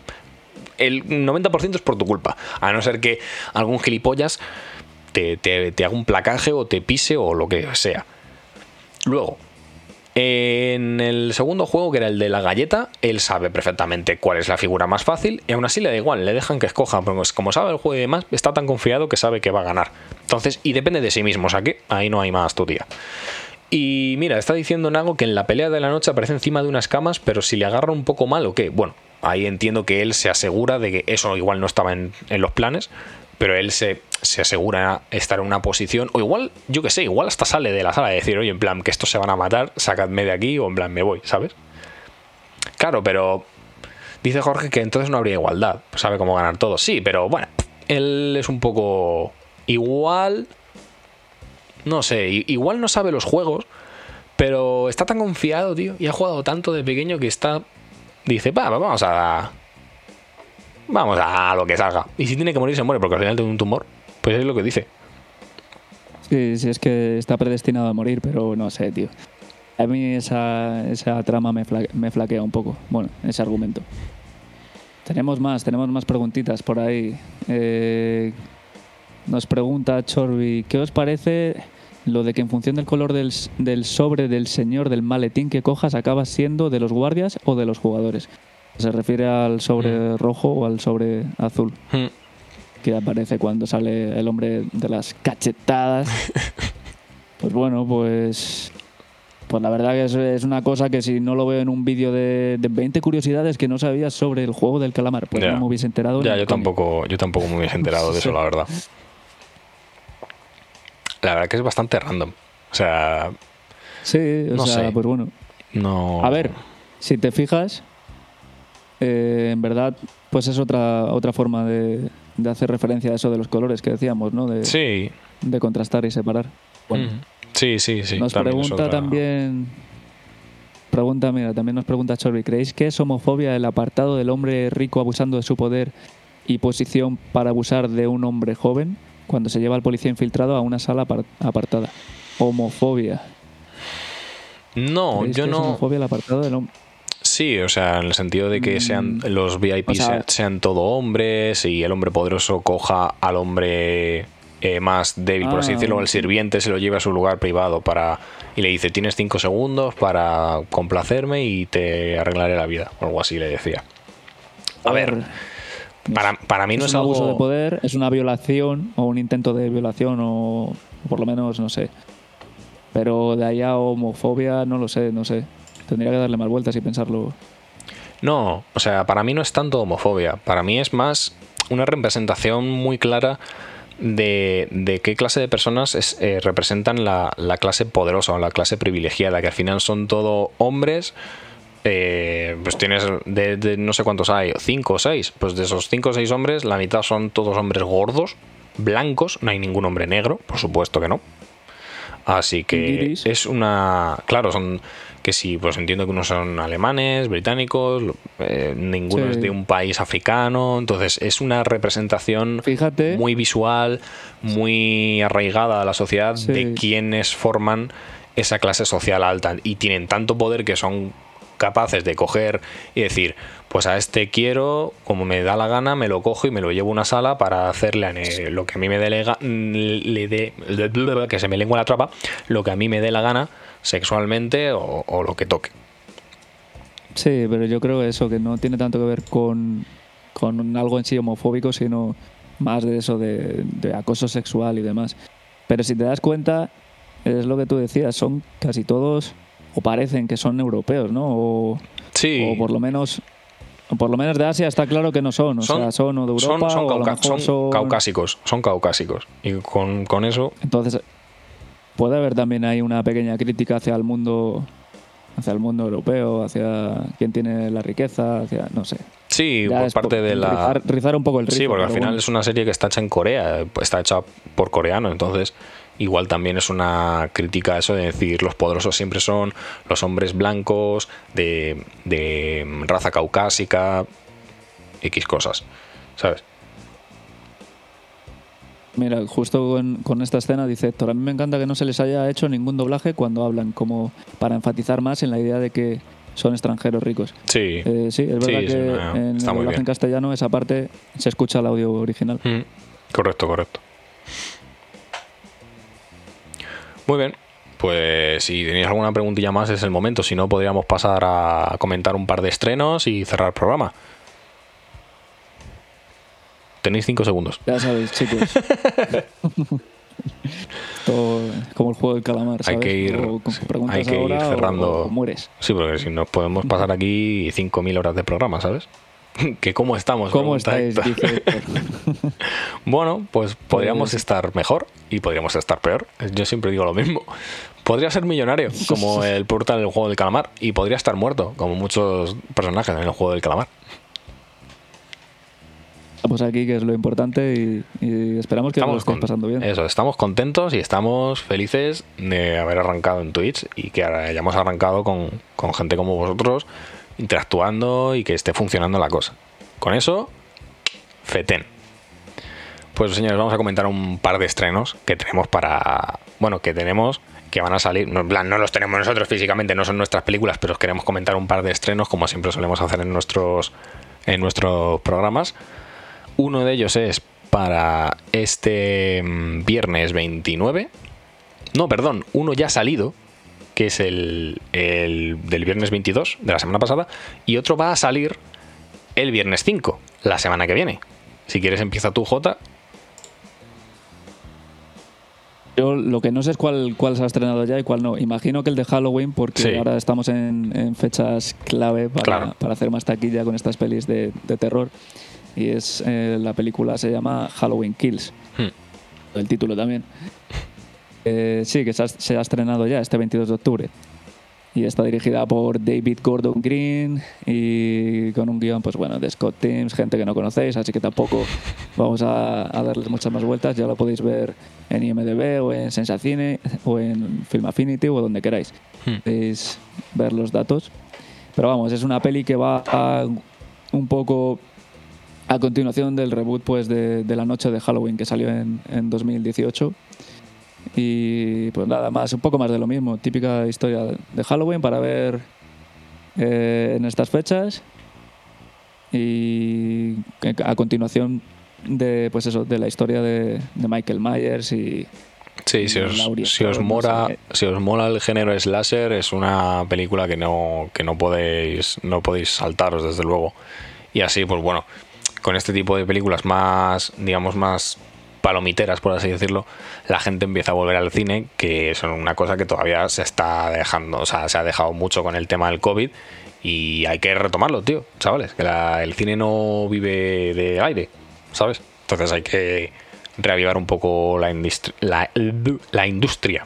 El 90% es por tu culpa. A no ser que algún gilipollas te, te- te haga un placaje o te pise o lo que sea. Luego, en el segundo juego, que era el de la galleta, él sabe perfectamente cuál es la figura más fácil y aún así le da igual, le dejan que escoja, porque como sabe el juego y demás, está tan confiado que sabe que va a ganar. Entonces, y depende de sí mismo, o sea que ahí no hay más tu tía. Y mira, está diciendo Nago que en la pelea de la noche aparece encima de unas camas, pero si le agarra un poco mal o qué. Bueno, ahí entiendo que él se asegura de que eso igual no estaba en los planes, pero él se, se asegura estar en una posición, o igual, yo que sé, igual hasta sale de la sala de decir, oye, en plan, que estos se van a matar, sacadme de aquí, o en plan, me voy, ¿sabes? Claro, pero dice Jorge que entonces no habría igualdad, sabe cómo ganar todo. Sí, pero bueno, él es un poco igual no sé, igual no sabe los juegos, pero está tan confiado, tío, y ha jugado tanto de pequeño que está. Dice, va, vamos a. Vamos a lo que salga. Y si tiene que morir, se muere, porque al final tiene un tumor. Pues es lo que dice. Sí, sí, es que está predestinado a morir, pero no sé, tío. A mí esa, esa trama me, fla- me flaquea un poco. Bueno, ese argumento. Tenemos más, tenemos más preguntitas por ahí. Eh, nos pregunta Chorby, ¿qué os parece lo de que en función del color del, del sobre del señor del maletín que cojas acabas siendo de los guardias o de los jugadores? ¿Se refiere al sobre rojo o al sobre azul? Hmm. que aparece cuando sale el hombre de las cachetadas. Pues bueno, pues. Pues la verdad que es, es una cosa que si no lo veo en un vídeo de, de 20 curiosidades que no sabías sobre el juego del calamar, pues no me hubiese enterado. Ya, yo coño. tampoco, yo tampoco me hubiese enterado de eso, la verdad. la verdad que es bastante random. O sea, Sí, o No sea, sé. pues bueno. no. A ver, si te fijas, eh, en verdad, pues es otra, otra forma de, de hacer referencia a eso de los colores que decíamos, ¿no? De, Sí. de contrastar y separar. Bueno, Mm. Sí, sí, sí. nos también pregunta otra- también. Pregunta, mira, también nos pregunta Chorby, ¿creéis que es homofobia el apartado del hombre rico abusando de su poder y posición para abusar de un hombre joven cuando se lleva al policía infiltrado a una sala apar- apartada? Homofobia. No, ¿Creéis yo que es no. homofobia el apartado del hombre? Sí, o sea, en el sentido de que sean Mm, los VIP o sea- sean, sean todo hombres y el hombre poderoso coja al hombre eh, más débil, por así Ah, decirlo, el sirviente se lo lleva a su lugar privado para y le dice tienes cinco segundos para complacerme y te arreglaré la vida, o algo así le decía. A ver, para, para mí no es es, un algo abuso de poder, es una violación o un intento de violación o por lo menos no sé. Pero de ahí a homofobia no lo sé, no sé. Tendría que darle más vueltas y pensarlo. No, o sea, para mí no es tanto homofobia, para mí es más una representación muy clara de, de qué clase de personas es- eh, representan la, la clase poderosa o la clase privilegiada, que al final son todo hombres. eh, pues tienes de, de no sé cuántos hay, cinco o seis. Pues de esos cinco o seis hombres, la mitad son todos hombres gordos, blancos, no hay ningún hombre negro, por supuesto que no. Así que es una. Claro, son. Que sí, pues entiendo que unos son alemanes, británicos, eh, ninguno Sí. es de un país africano. Entonces es una representación Fíjate. muy visual, muy arraigada a la sociedad Sí. de quienes forman esa clase social alta. Y tienen tanto poder que son capaces de coger y decir, pues a este quiero, como me da la gana, me lo cojo y me lo llevo a una sala para hacerle lo que a mí me dé lega- le dé, que se me lengua la trapa, lo que a mí me dé la gana sexualmente o, o lo que toque. Sí, pero yo creo eso, que no tiene tanto que ver con, con algo en sí homofóbico, sino más de eso de, de acoso sexual y demás. Pero si te das cuenta, es lo que tú decías, son casi todos, o parecen que son europeos, ¿no? O, Sí, o por lo menos por lo menos de Asia está claro que no son, o sea, son o de son- Europa son o a lo cauca- mejor son son- caucásicos, son caucásicos. Y con, con eso Entonces puede haber también ahí una pequeña crítica hacia el mundo hacia el mundo europeo, hacia quién tiene la riqueza, hacia no sé. Sí, Ya por parte de la. rizar, rizar un poco el rizo. Sí, porque al final bueno. es una serie que está hecha en Corea, está hecha por coreano, entonces igual también es una crítica a eso de decir los poderosos siempre son los hombres blancos de, de raza caucásica, X cosas, ¿sabes? Mira, justo con, con esta escena dice Héctor, a mí me encanta que no se les haya hecho ningún doblaje cuando hablan, como para enfatizar más en la idea de que son extranjeros ricos. Sí. Eh, sí, es verdad Sí, que en el doblaje bien. en castellano esa parte se escucha el audio original. Mm, Correcto, correcto. Muy bien. Pues si tenéis alguna preguntilla más es el momento. Si no, podríamos pasar a comentar un par de estrenos y cerrar el programa. Tenéis cinco segundos. Ya sabéis, chicos. Todo como el juego del calamar, Hay que ir- O hay que ir o- cerrando. o mueres. Sí, porque si nos podemos pasar aquí 5.000 horas de programa, ¿sabes? que cómo estamos. ¿Cómo estáis? Bueno, pues podríamos Pues- estar mejor y podríamos estar peor. Yo siempre digo lo mismo. Podría ser millonario, como el portal del juego del calamar, y podría estar muerto, como muchos personajes en el juego del calamar. Estamos aquí, que es lo importante, y, y esperamos que lo estéis con- pasando bien. Eso, estamos contentos y estamos felices de haber arrancado en Twitch y que hayamos arrancado con, con gente como vosotros, interactuando y que esté funcionando la cosa. Con eso, fetén. Pues señores, vamos a comentar un par de estrenos que tenemos para. Bueno, que tenemos. Que van a salir. No, en plan, no los tenemos nosotros físicamente, no son nuestras películas, pero os queremos comentar un par de estrenos, como siempre solemos hacer en nuestros, en nuestros programas. Uno de ellos es para este mm, viernes 29. No, perdón, uno ya ha salido, que es el, el del viernes 22 de la semana pasada. Y otro va a salir el viernes 5, la semana que viene. Si quieres, empieza tú, Jota. Yo lo que no sé es cuál, cuál se ha estrenado ya y cuál no. Imagino que el de Halloween, porque Sí. ahora estamos en, en fechas clave para, Claro. para hacer más taquilla con estas pelis de, de terror. Y es eh, la película se llama Halloween Kills. Hmm. El título también. Eh, sí, que se ha, se ha estrenado ya este 22 de octubre. Y está dirigida por David Gordon Green y con un guion, pues bueno, de Scott Teams, gente que no conocéis, así que tampoco vamos a, a darles muchas más vueltas. Ya lo podéis ver en IMDb o en Sensacine o en Film Affinity o donde queráis. Hmm. Podéis ver los datos. Pero vamos, es una peli que va a un poco a continuación del reboot pues de, de la noche de Halloween que salió en, en 2018 y pues nada más un poco más de lo mismo típica historia de Halloween para ver eh, en estas fechas. Y a continuación de pues eso de la historia de, de Michael Myers y Sí, si os, Laurie si os no si os mola el género slasher, es una película que no, que no podéis, no podéis saltaros, desde luego. Y así, pues bueno, con este tipo de películas más, digamos, más palomiteras, por así decirlo, la gente empieza a volver al cine, que es una cosa que todavía se está dejando, o sea, se ha dejado mucho con el tema del COVID y hay que retomarlo, tío, chavales, que el cine no vive de aire, ¿sabes? Entonces hay que reavivar un poco la, la industria.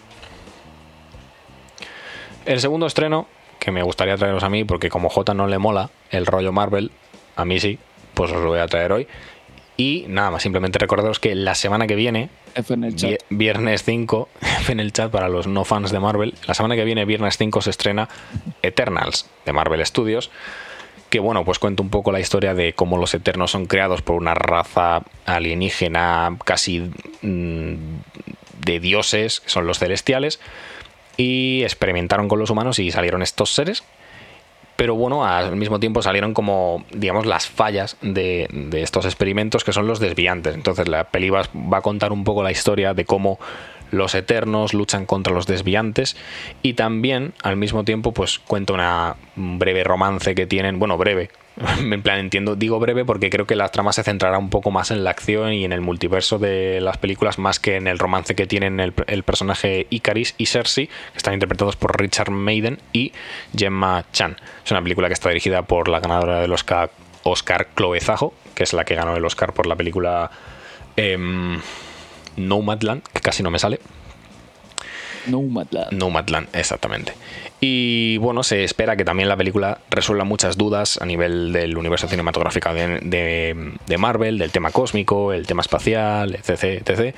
El segundo estreno, que me gustaría traeros a mí, porque como J no le mola el rollo Marvel, a mí sí, pues os lo voy a traer hoy. Y nada más, simplemente recordaros que la semana que viene, viernes 5, en el chat para los no fans de Marvel, la semana que viene, viernes 5, se estrena Eternals de Marvel Studios, que bueno, pues cuenta un poco la historia de cómo los Eternos son creados por una raza alienígena casi mm, de dioses, que son los celestiales, y experimentaron con los humanos y salieron estos seres. Pero bueno, al mismo tiempo salieron como, digamos, las fallas de, de estos experimentos que son los desviantes. Entonces la peli va, va a contar un poco la historia de cómo los eternos luchan contra los desviantes y también al mismo tiempo pues cuenta una un breve romance que tienen, bueno, breve, en plan entiendo, digo breve porque creo que la trama se centrará un poco más en la acción y en el multiverso de las películas más que en el romance que tienen el, personaje Icaris y Cersei, que están interpretados por Richard Maiden y Gemma Chan. Es una película que está dirigida por la ganadora del Oscar, Oscar Chloe Zajo, que es la que ganó el Oscar por la película em, Nomadland, que casi no me sale. Nomadland. Nomadland, exactamente. Y bueno, se espera que también la película resuelva muchas dudas a nivel del universo cinematográfico de, de- de Marvel, del tema cósmico, el tema espacial, etc, etc.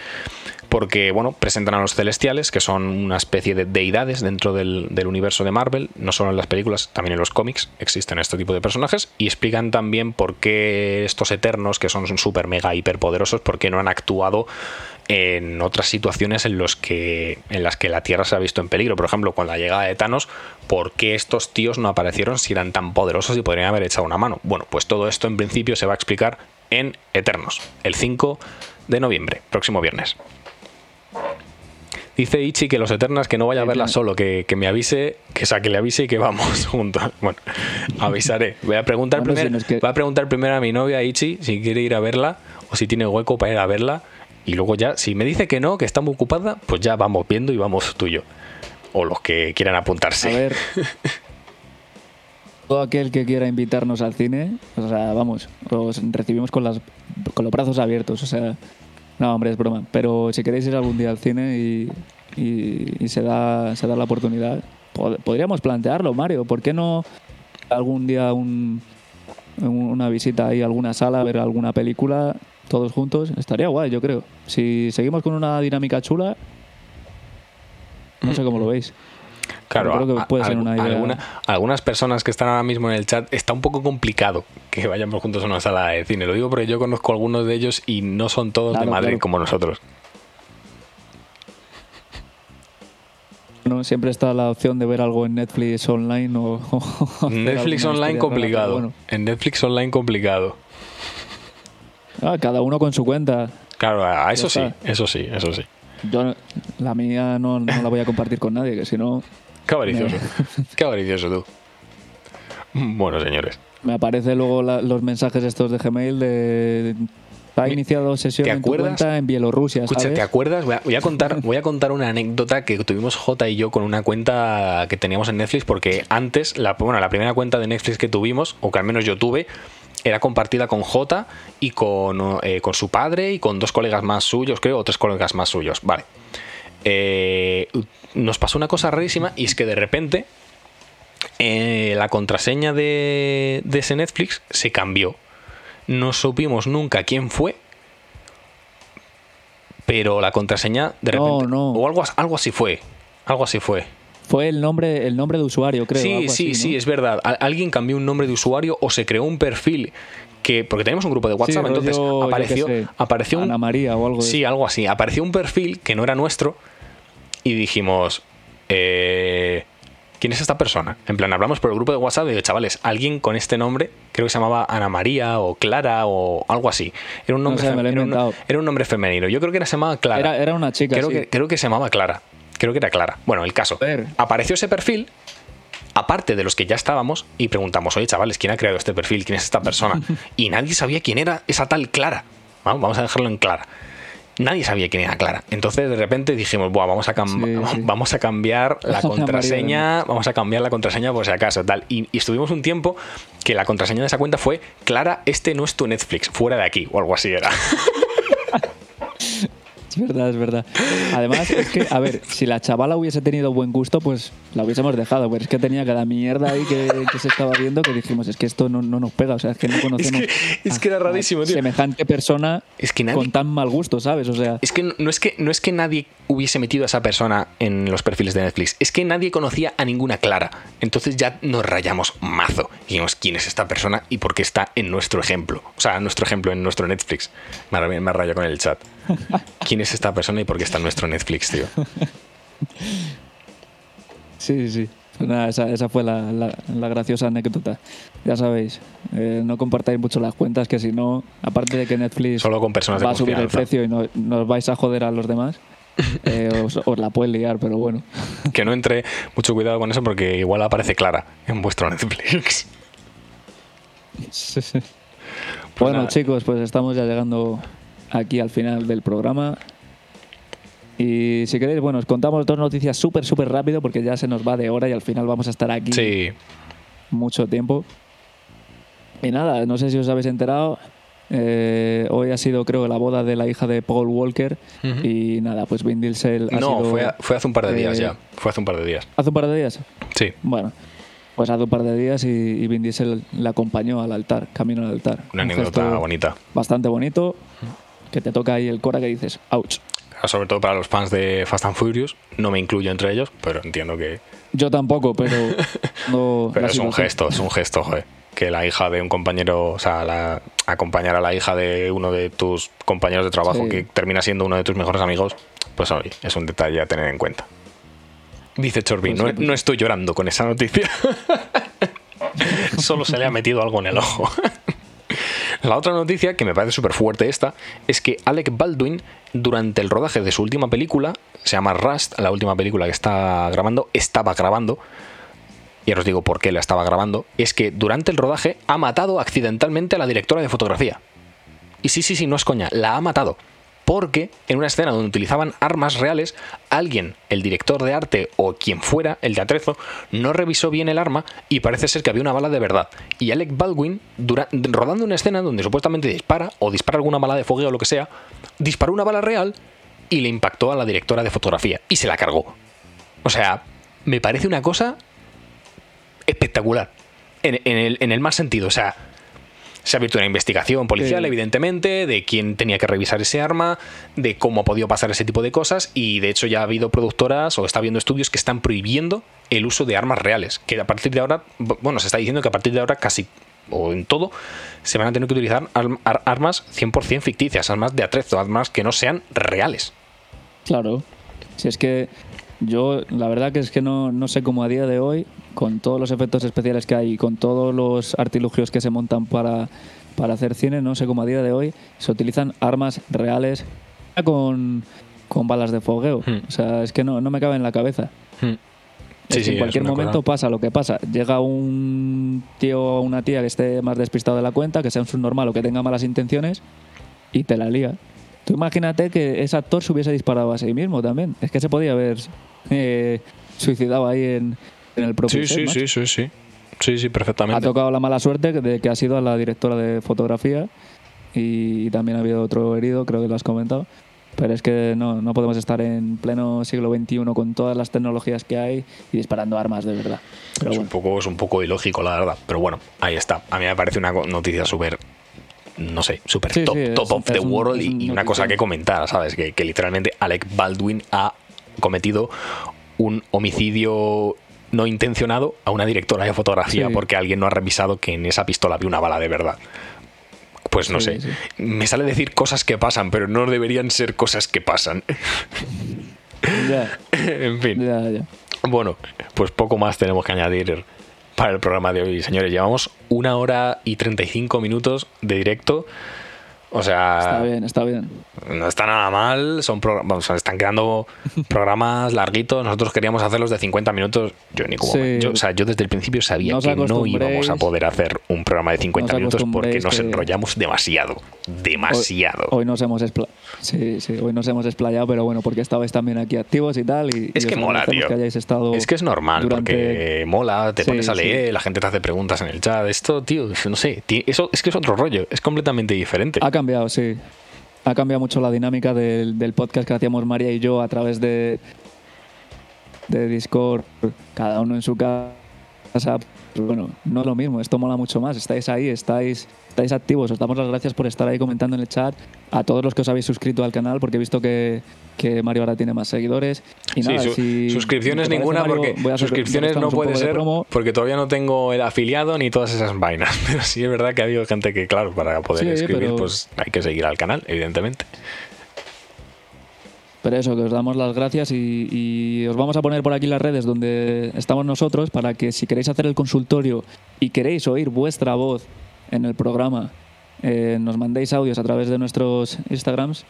Porque, bueno, presentan a los celestiales, que son una especie de deidades dentro del, del universo de Marvel, no solo en las películas, también en los cómics existen este tipo de personajes, y explican también por qué estos eternos, que son súper mega hiperpoderosos, por qué no han actuado en otras situaciones en, los que, en las que la Tierra se ha visto en peligro. Por ejemplo, con la llegada de Thanos, ¿por qué estos tíos no aparecieron si eran tan poderosos y podrían haber echado una mano? Bueno, pues todo esto en principio se va a explicar en Eternos, el 5 de noviembre, próximo viernes. Dice Ichi que los Eternas que no vaya a verla solo, que, que me avise, que, o sea, que le avise y que vamos juntos. Bueno, avisaré. Voy a preguntar Bueno, primero, si no es que- voy a preguntar primero a mi novia Ichi si quiere ir a verla o si tiene hueco para ir a verla. Y luego ya, si me dice que no, que está muy ocupada, pues ya vamos viendo y vamos tú y yo. O los que quieran apuntarse. A ver. Todo aquel que quiera invitarnos al cine, o sea, vamos, os recibimos con, las, con los brazos abiertos. O sea, no, hombre, es broma. Pero si queréis ir algún día al cine y, y- y se, da, se da la oportunidad, pod- podríamos plantearlo, Mario. ¿Por qué no algún día un- un- una visita ahí a alguna sala, a ver alguna película, todos juntos? Estaría guay, yo creo. Si seguimos con una dinámica chula, no sé cómo lo veis. Claro, Creo que a- puede ser algu- una idea. alguna- algunas personas que están ahora mismo en el chat está un poco complicado que vayamos juntos a una sala de cine. Lo digo porque yo conozco algunos de ellos y no son todos de Madrid claro. como nosotros. No, siempre está la opción de ver algo en Netflix online o. Netflix online rara, complicado. bueno. En Netflix online complicado. Ah, cada uno con su cuenta. Claro, a eso sí, eso sí, eso sí. Yo la mía no, no la voy a compartir con nadie, que si no Qué avaricioso. Qué avaricioso tú. Bueno, señores. me aparecen luego la- los mensajes estos de Gmail de. Ha iniciado sesión ¿te en tu cuenta en Bielorrusia, Escucha, ¿sabes? ¿te acuerdas? Voy a, voy a contar, voy a contar una anécdota que tuvimos J y yo con una cuenta que teníamos en Netflix, porque antes, la, bueno, la primera cuenta de Netflix que tuvimos, o que al menos yo tuve, era compartida con J y con, eh, con su padre y con dos colegas más suyos, creo, o tres colegas más suyos. Vale. eh, nos pasó una cosa rarísima y es que de repente eh, la contraseña de, de ese Netflix se cambió. No supimos nunca quién fue, pero la contraseña de No, repente... no. O algo, as- algo así fue. Algo así fue. Fue el nombre, el nombre de usuario, creo. Sí, sí, así, sí, ¿no? es verdad. Al- alguien cambió un nombre de usuario o se creó un perfil que porque tenemos un grupo de WhatsApp, entonces apareció sé, apareció un Ana María o algo de Sí, eso. algo así. Apareció un perfil que no era nuestro y dijimos, eh, ¿quién es esta persona? En plan, hablamos por el grupo de WhatsApp y digo, chavales, alguien con este nombre, creo que se llamaba Ana María o Clara o algo así. Era un No nombre, sé, fem- era un- inventado. era un nombre femenino. Yo creo que era, se llamaba Clara. Era, era una chica, creo, sí. que, creo que se llamaba Clara. Creo que era Clara. Bueno, el caso. Apareció ese perfil, aparte de los que ya estábamos, y preguntamos, oye, chavales, ¿quién ha creado este perfil? ¿Quién es esta persona? Y nadie sabía quién era esa tal Clara. Vamos vamos a dejarlo en Clara. Nadie sabía quién era Clara. Entonces, de repente dijimos, Buah, vamos, a cam- Sí, sí. vamos a cambiar la contraseña, vamos a cambiar la contraseña por si acaso, tal. Y, y estuvimos un tiempo que la contraseña de esa cuenta fue, Clara, este no es tu Netflix, fuera de aquí, o algo así era. Es verdad, es verdad. Además, es que, a ver, si la chavala hubiese tenido buen gusto, pues la hubiésemos dejado. Pero es que tenía cada mierda ahí que, que se estaba viendo que dijimos, es que esto no, no nos pega. O sea, es que no conocemos. que- es que era rarísimo, tío. Semejante persona Es que nadie- con tan mal gusto, ¿sabes? O sea, Es que no- no es que no es que nadie hubiese metido a esa persona en los perfiles de Netflix, es que nadie conocía a ninguna Clara. Entonces ya nos rayamos mazo. Y dijimos, ¿quién es esta persona y por qué está en nuestro ejemplo? O sea, nuestro ejemplo en nuestro Netflix. Me ha- me ha rayado con el chat. ¿Quién es esta persona y por qué está en nuestro Netflix, tío? sí, sí. Pues nada, esa, esa fue la, la- la graciosa anécdota. Ya sabéis, eh, no compartáis mucho las cuentas, que si no, aparte de que Netflix Solo con personas de va a subir el precio y no- nos vais a joder a los demás, eh, os, os la pueden liar, pero bueno. Que no entre mucho cuidado con eso porque igual aparece Clara en vuestro Netflix. Sí, sí. bueno, nada. chicos, pues estamos ya llegando aquí al final del programa. Y si queréis, bueno, os contamos dos noticias súper, súper rápido porque ya se nos va de hora y al final vamos a estar aquí Sí, mucho tiempo. Y nada, no sé si os habéis enterado. eh, hoy ha sido, creo, la boda de la hija de Paul Walker. Y nada, pues Vin Diesel ha no, sido- fue, fue hace un par de días eh, ya. Fue hace un par de días. ¿Hace un par de días? Sí, Bueno, pues hace un par de días y, y Vin Diesel la acompañó al altar, camino al altar. una Un anécdota bonita. Bastante bonito, que te toca ahí el cora que dices, ouch. Sobre todo para los fans de Fast and Furious. No me incluyo entre ellos, pero entiendo que, Yo tampoco, pero no. Pero es un gesto, es un gesto, joder. Que la hija de un compañero, o sea, la- acompañar a la hija de uno de tus compañeros de trabajo Sí. que termina siendo uno de tus mejores amigos, pues oye, es un detalle a tener en cuenta. Dice Chorbi, Pues no, pues no estoy llorando con esa noticia. Solo se le ha metido algo en el ojo. La otra noticia, que me parece súper fuerte esta, es que Alec Baldwin, durante el rodaje de su última película, se llama Rust, la última película que está grabando, estaba grabando, y ahora os digo por qué la estaba grabando, es que durante el rodaje ha matado accidentalmente a la directora de fotografía. Y sí, sí, sí, no es coña, la ha matado. Porque en una escena donde utilizaban armas reales, alguien, el director de arte o quien fuera, el de atrezo, no revisó bien el arma y parece ser que había una bala de verdad. Y Alec Baldwin, rodando una escena donde supuestamente dispara, o dispara alguna bala de fogueo o lo que sea, disparó una bala real y le impactó a la directora de fotografía y se la cargó. O sea, me parece una cosa espectacular. En el, en el más sentido, o sea, se ha abierto una investigación policial, Sí. evidentemente, de quién tenía que revisar ese arma, de cómo ha podido pasar ese tipo de cosas, y de hecho ya ha habido productoras o está habiendo estudios que están prohibiendo el uso de armas reales. Que a partir de ahora, bueno, se está diciendo que a partir de ahora casi, o en todo, se van a tener que utilizar arm- ar- armas 100% ficticias, armas de atrezo, armas que no sean reales. Claro. Si es que yo, la verdad que es que no, no sé cómo a día de hoy, con todos los efectos especiales que hay y con todos los artilugios que se montan para, para hacer cine, no sé cómo a día de hoy se utilizan armas reales con, con balas de fogueo. Hmm. O sea, es que no, no me cabe en la cabeza. Hmm. Es Sí, que sí, en cualquier momento cosa- pasa lo que pasa. Llega un tío o una tía que esté más despistado de la cuenta, que sea un subnormal o que tenga malas intenciones y te la lía. Tú imagínate que ese actor se hubiese disparado a sí mismo también. Es que se podía haber eh, suicidado ahí en, en el propio Sí, set, sí, sí, sí, sí. Sí, sí, Ha perfectamente. tocado la mala suerte de que ha sido a la directora de fotografía y también ha habido otro herido, creo que lo has comentado. Pero es que no, no podemos estar en pleno siglo XXI con todas las tecnologías que hay y disparando armas de verdad. Pero es, bueno. un poco, es un poco ilógico, la verdad. Pero bueno, ahí está. A mí me parece una noticia súper, no sé, súper Sí, top, sí, top of the un- world y, un y una cosa que comentar, ¿sabes? Que, que literalmente Alec Baldwin ha cometido un homicidio no intencionado a una directora de fotografía Sí. porque alguien no ha revisado que en esa pistola había una bala de verdad. Pues no Sí, sé. sí. Me sale decir cosas que pasan, pero no deberían ser cosas que pasan. Ya, en fin. ya, ya. Bueno, pues poco más tenemos que añadir para el programa de hoy, señores. Llevamos una hora y 35 minutos de directo. O sea, Está bien, está bien. No está nada mal. Son vamos, están quedando programas larguitos. Nosotros queríamos hacerlos de 50 minutos. Yo ni como. Sí. yo, o sea, yo desde el principio sabía que no íbamos a poder hacer un programa de 50 No os minutos porque nos enrollamos demasiado. Demasiado. Hoy, hoy nos hemos sí, sí, hoy nos hemos explayado, pero bueno, porque estabais también aquí activos y tal. Y, Es y que mola, tío. que hayáis estado Es que es normal, durante- porque mola, te pones a leer, la gente te hace preguntas en el chat. Esto, tío, no sé, eso es que es otro rollo, es completamente diferente. Ha cambiado, sí. Ha cambiado mucho la dinámica del, podcast que hacíamos María y yo a través de, de Discord, cada uno en su casa. Bueno, no es lo mismo, esto mola mucho más. Estáis ahí, estáis, estáis activos. Os damos las gracias por estar ahí comentando en el chat. A todos los que os habéis suscrito al canal, porque he visto que, que Mario ahora tiene más seguidores. Y Sí, nada, su- si- suscripciones parece, ninguna Mario, porque voy a hacer- suscripciones no puede ser porque todavía no tengo el afiliado ni todas esas vainas. Pero sí es verdad que ha habido gente que, claro, para poder Sí, escribir, pero- pues hay que seguir al canal, evidentemente. Pero eso, que os damos las gracias y, y os vamos a poner por aquí las redes donde estamos nosotros para que si queréis hacer el consultorio y queréis oír vuestra voz en el programa, eh, nos mandéis audios a través de nuestros Instagrams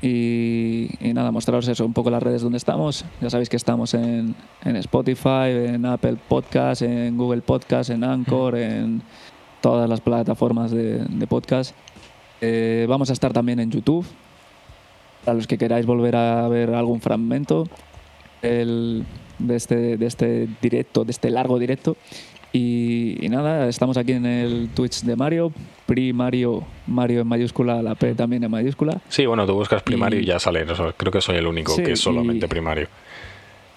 y, y nada, mostraros eso, un poco las redes donde estamos. Ya sabéis que estamos en, en Spotify, en Apple Podcast, en Google Podcast, en Anchor, en todas las plataformas de, de podcast. Eh, vamos a estar también en YouTube. A los que queráis volver a ver algún fragmento el- de, este, de este directo, de este largo directo. Y, y nada, estamos aquí en el Twitch de Mario, Pri Mario, en mayúscula, la P también en mayúscula. Sí, bueno, tú buscas primario y, Y- ya sale. creo que soy el único Sí, que es solamente y- primario.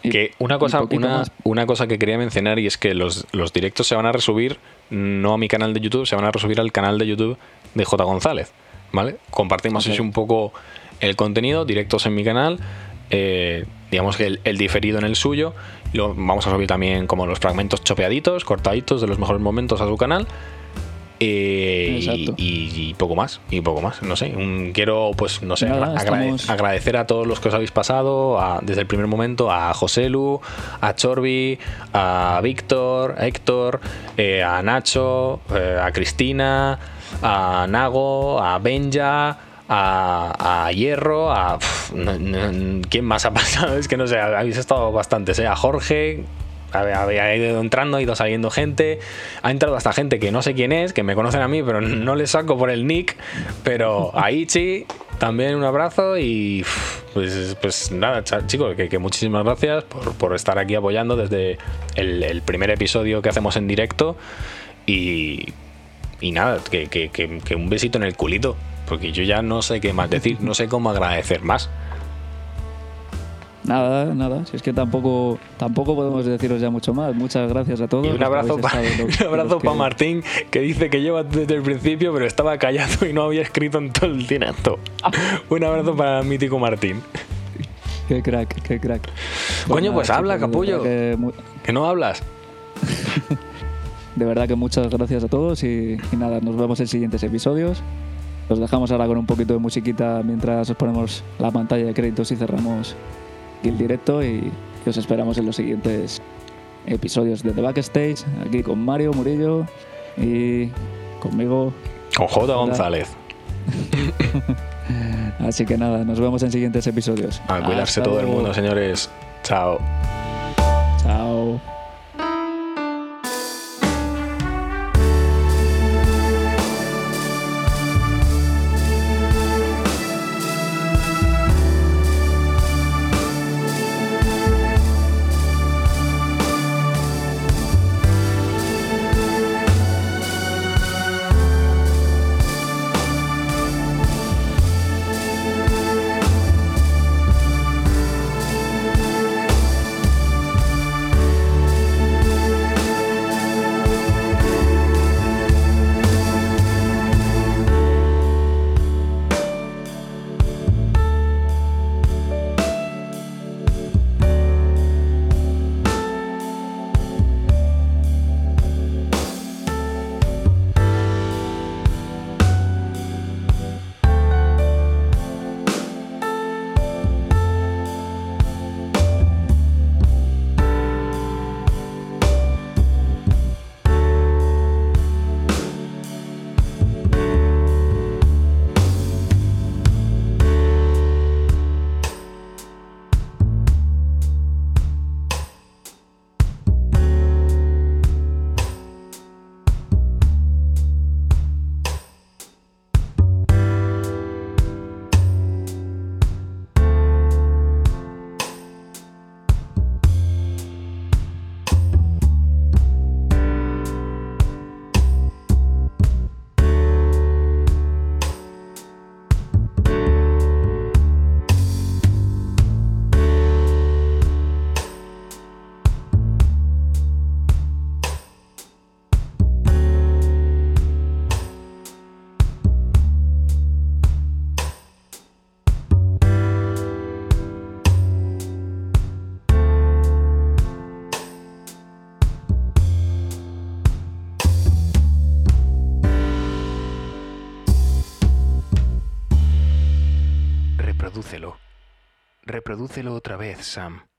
Que una cosa, una, una cosa que quería mencionar y es que los, los directos se van a resubir no a mi canal de YouTube, se van a resubir al canal de YouTube de J. González. ¿Vale? Compartimos Ok. así un poco el contenido, directos en mi canal, eh, digamos que el, el diferido en el suyo. Lo, vamos a subir también como los fragmentos chopeaditos, cortaditos de los mejores momentos a su canal. Eh, y, Exacto. y- y poco más, y poco más, no sé. un- quiero, pues, no sé, Nada, agrade- estamos- agradecer a todos los que os habéis pasado a- desde el primer momento, a Joselu, a Chorbi, a Víctor, a Héctor, eh, a Nacho, eh, a Cristina, a Nago, a Benja. A, Hierro, a. ¿Quién más ha pasado? Es que no sé, habéis estado bastantes, ¿eh? A Jorge, había, había ido entrando, ha ido saliendo gente. Ha entrado hasta gente que no sé quién es, que me conocen a mí, pero no le saco por el nick. Pero a Ichi, también un abrazo y pues, pues nada, chicos, que, muchísimas gracias por, por estar aquí apoyando desde el, primer episodio que hacemos en directo. Y, y nada, que- que un besito en el culito, porque yo ya no sé qué más decir, no sé cómo agradecer más. Nada, nada. Si es que tampoco, tampoco podemos deciros ya mucho más. Muchas gracias a todos. Y un abrazo para pa Martín, que dice que lleva desde el principio, pero estaba callado y no había escrito en todo el directo. un abrazo para el mítico Martín. Qué crack, qué crack. Coño, pues habla, verdad capullo. que no hablas. De verdad que muchas gracias a todos y, y nada, nos vemos en siguientes episodios. Os dejamos ahora con un poquito de musiquita mientras os ponemos la pantalla de créditos y cerramos el directo y, os esperamos en los siguientes episodios de The Backstage, aquí con Mario Murillo y conmigo. Con J. González. Así que nada, nos vemos en siguientes episodios. A cuidarse Hasta todo el mundo, señores. Chao. Chao. Reprodúcelo otra vez, Sam.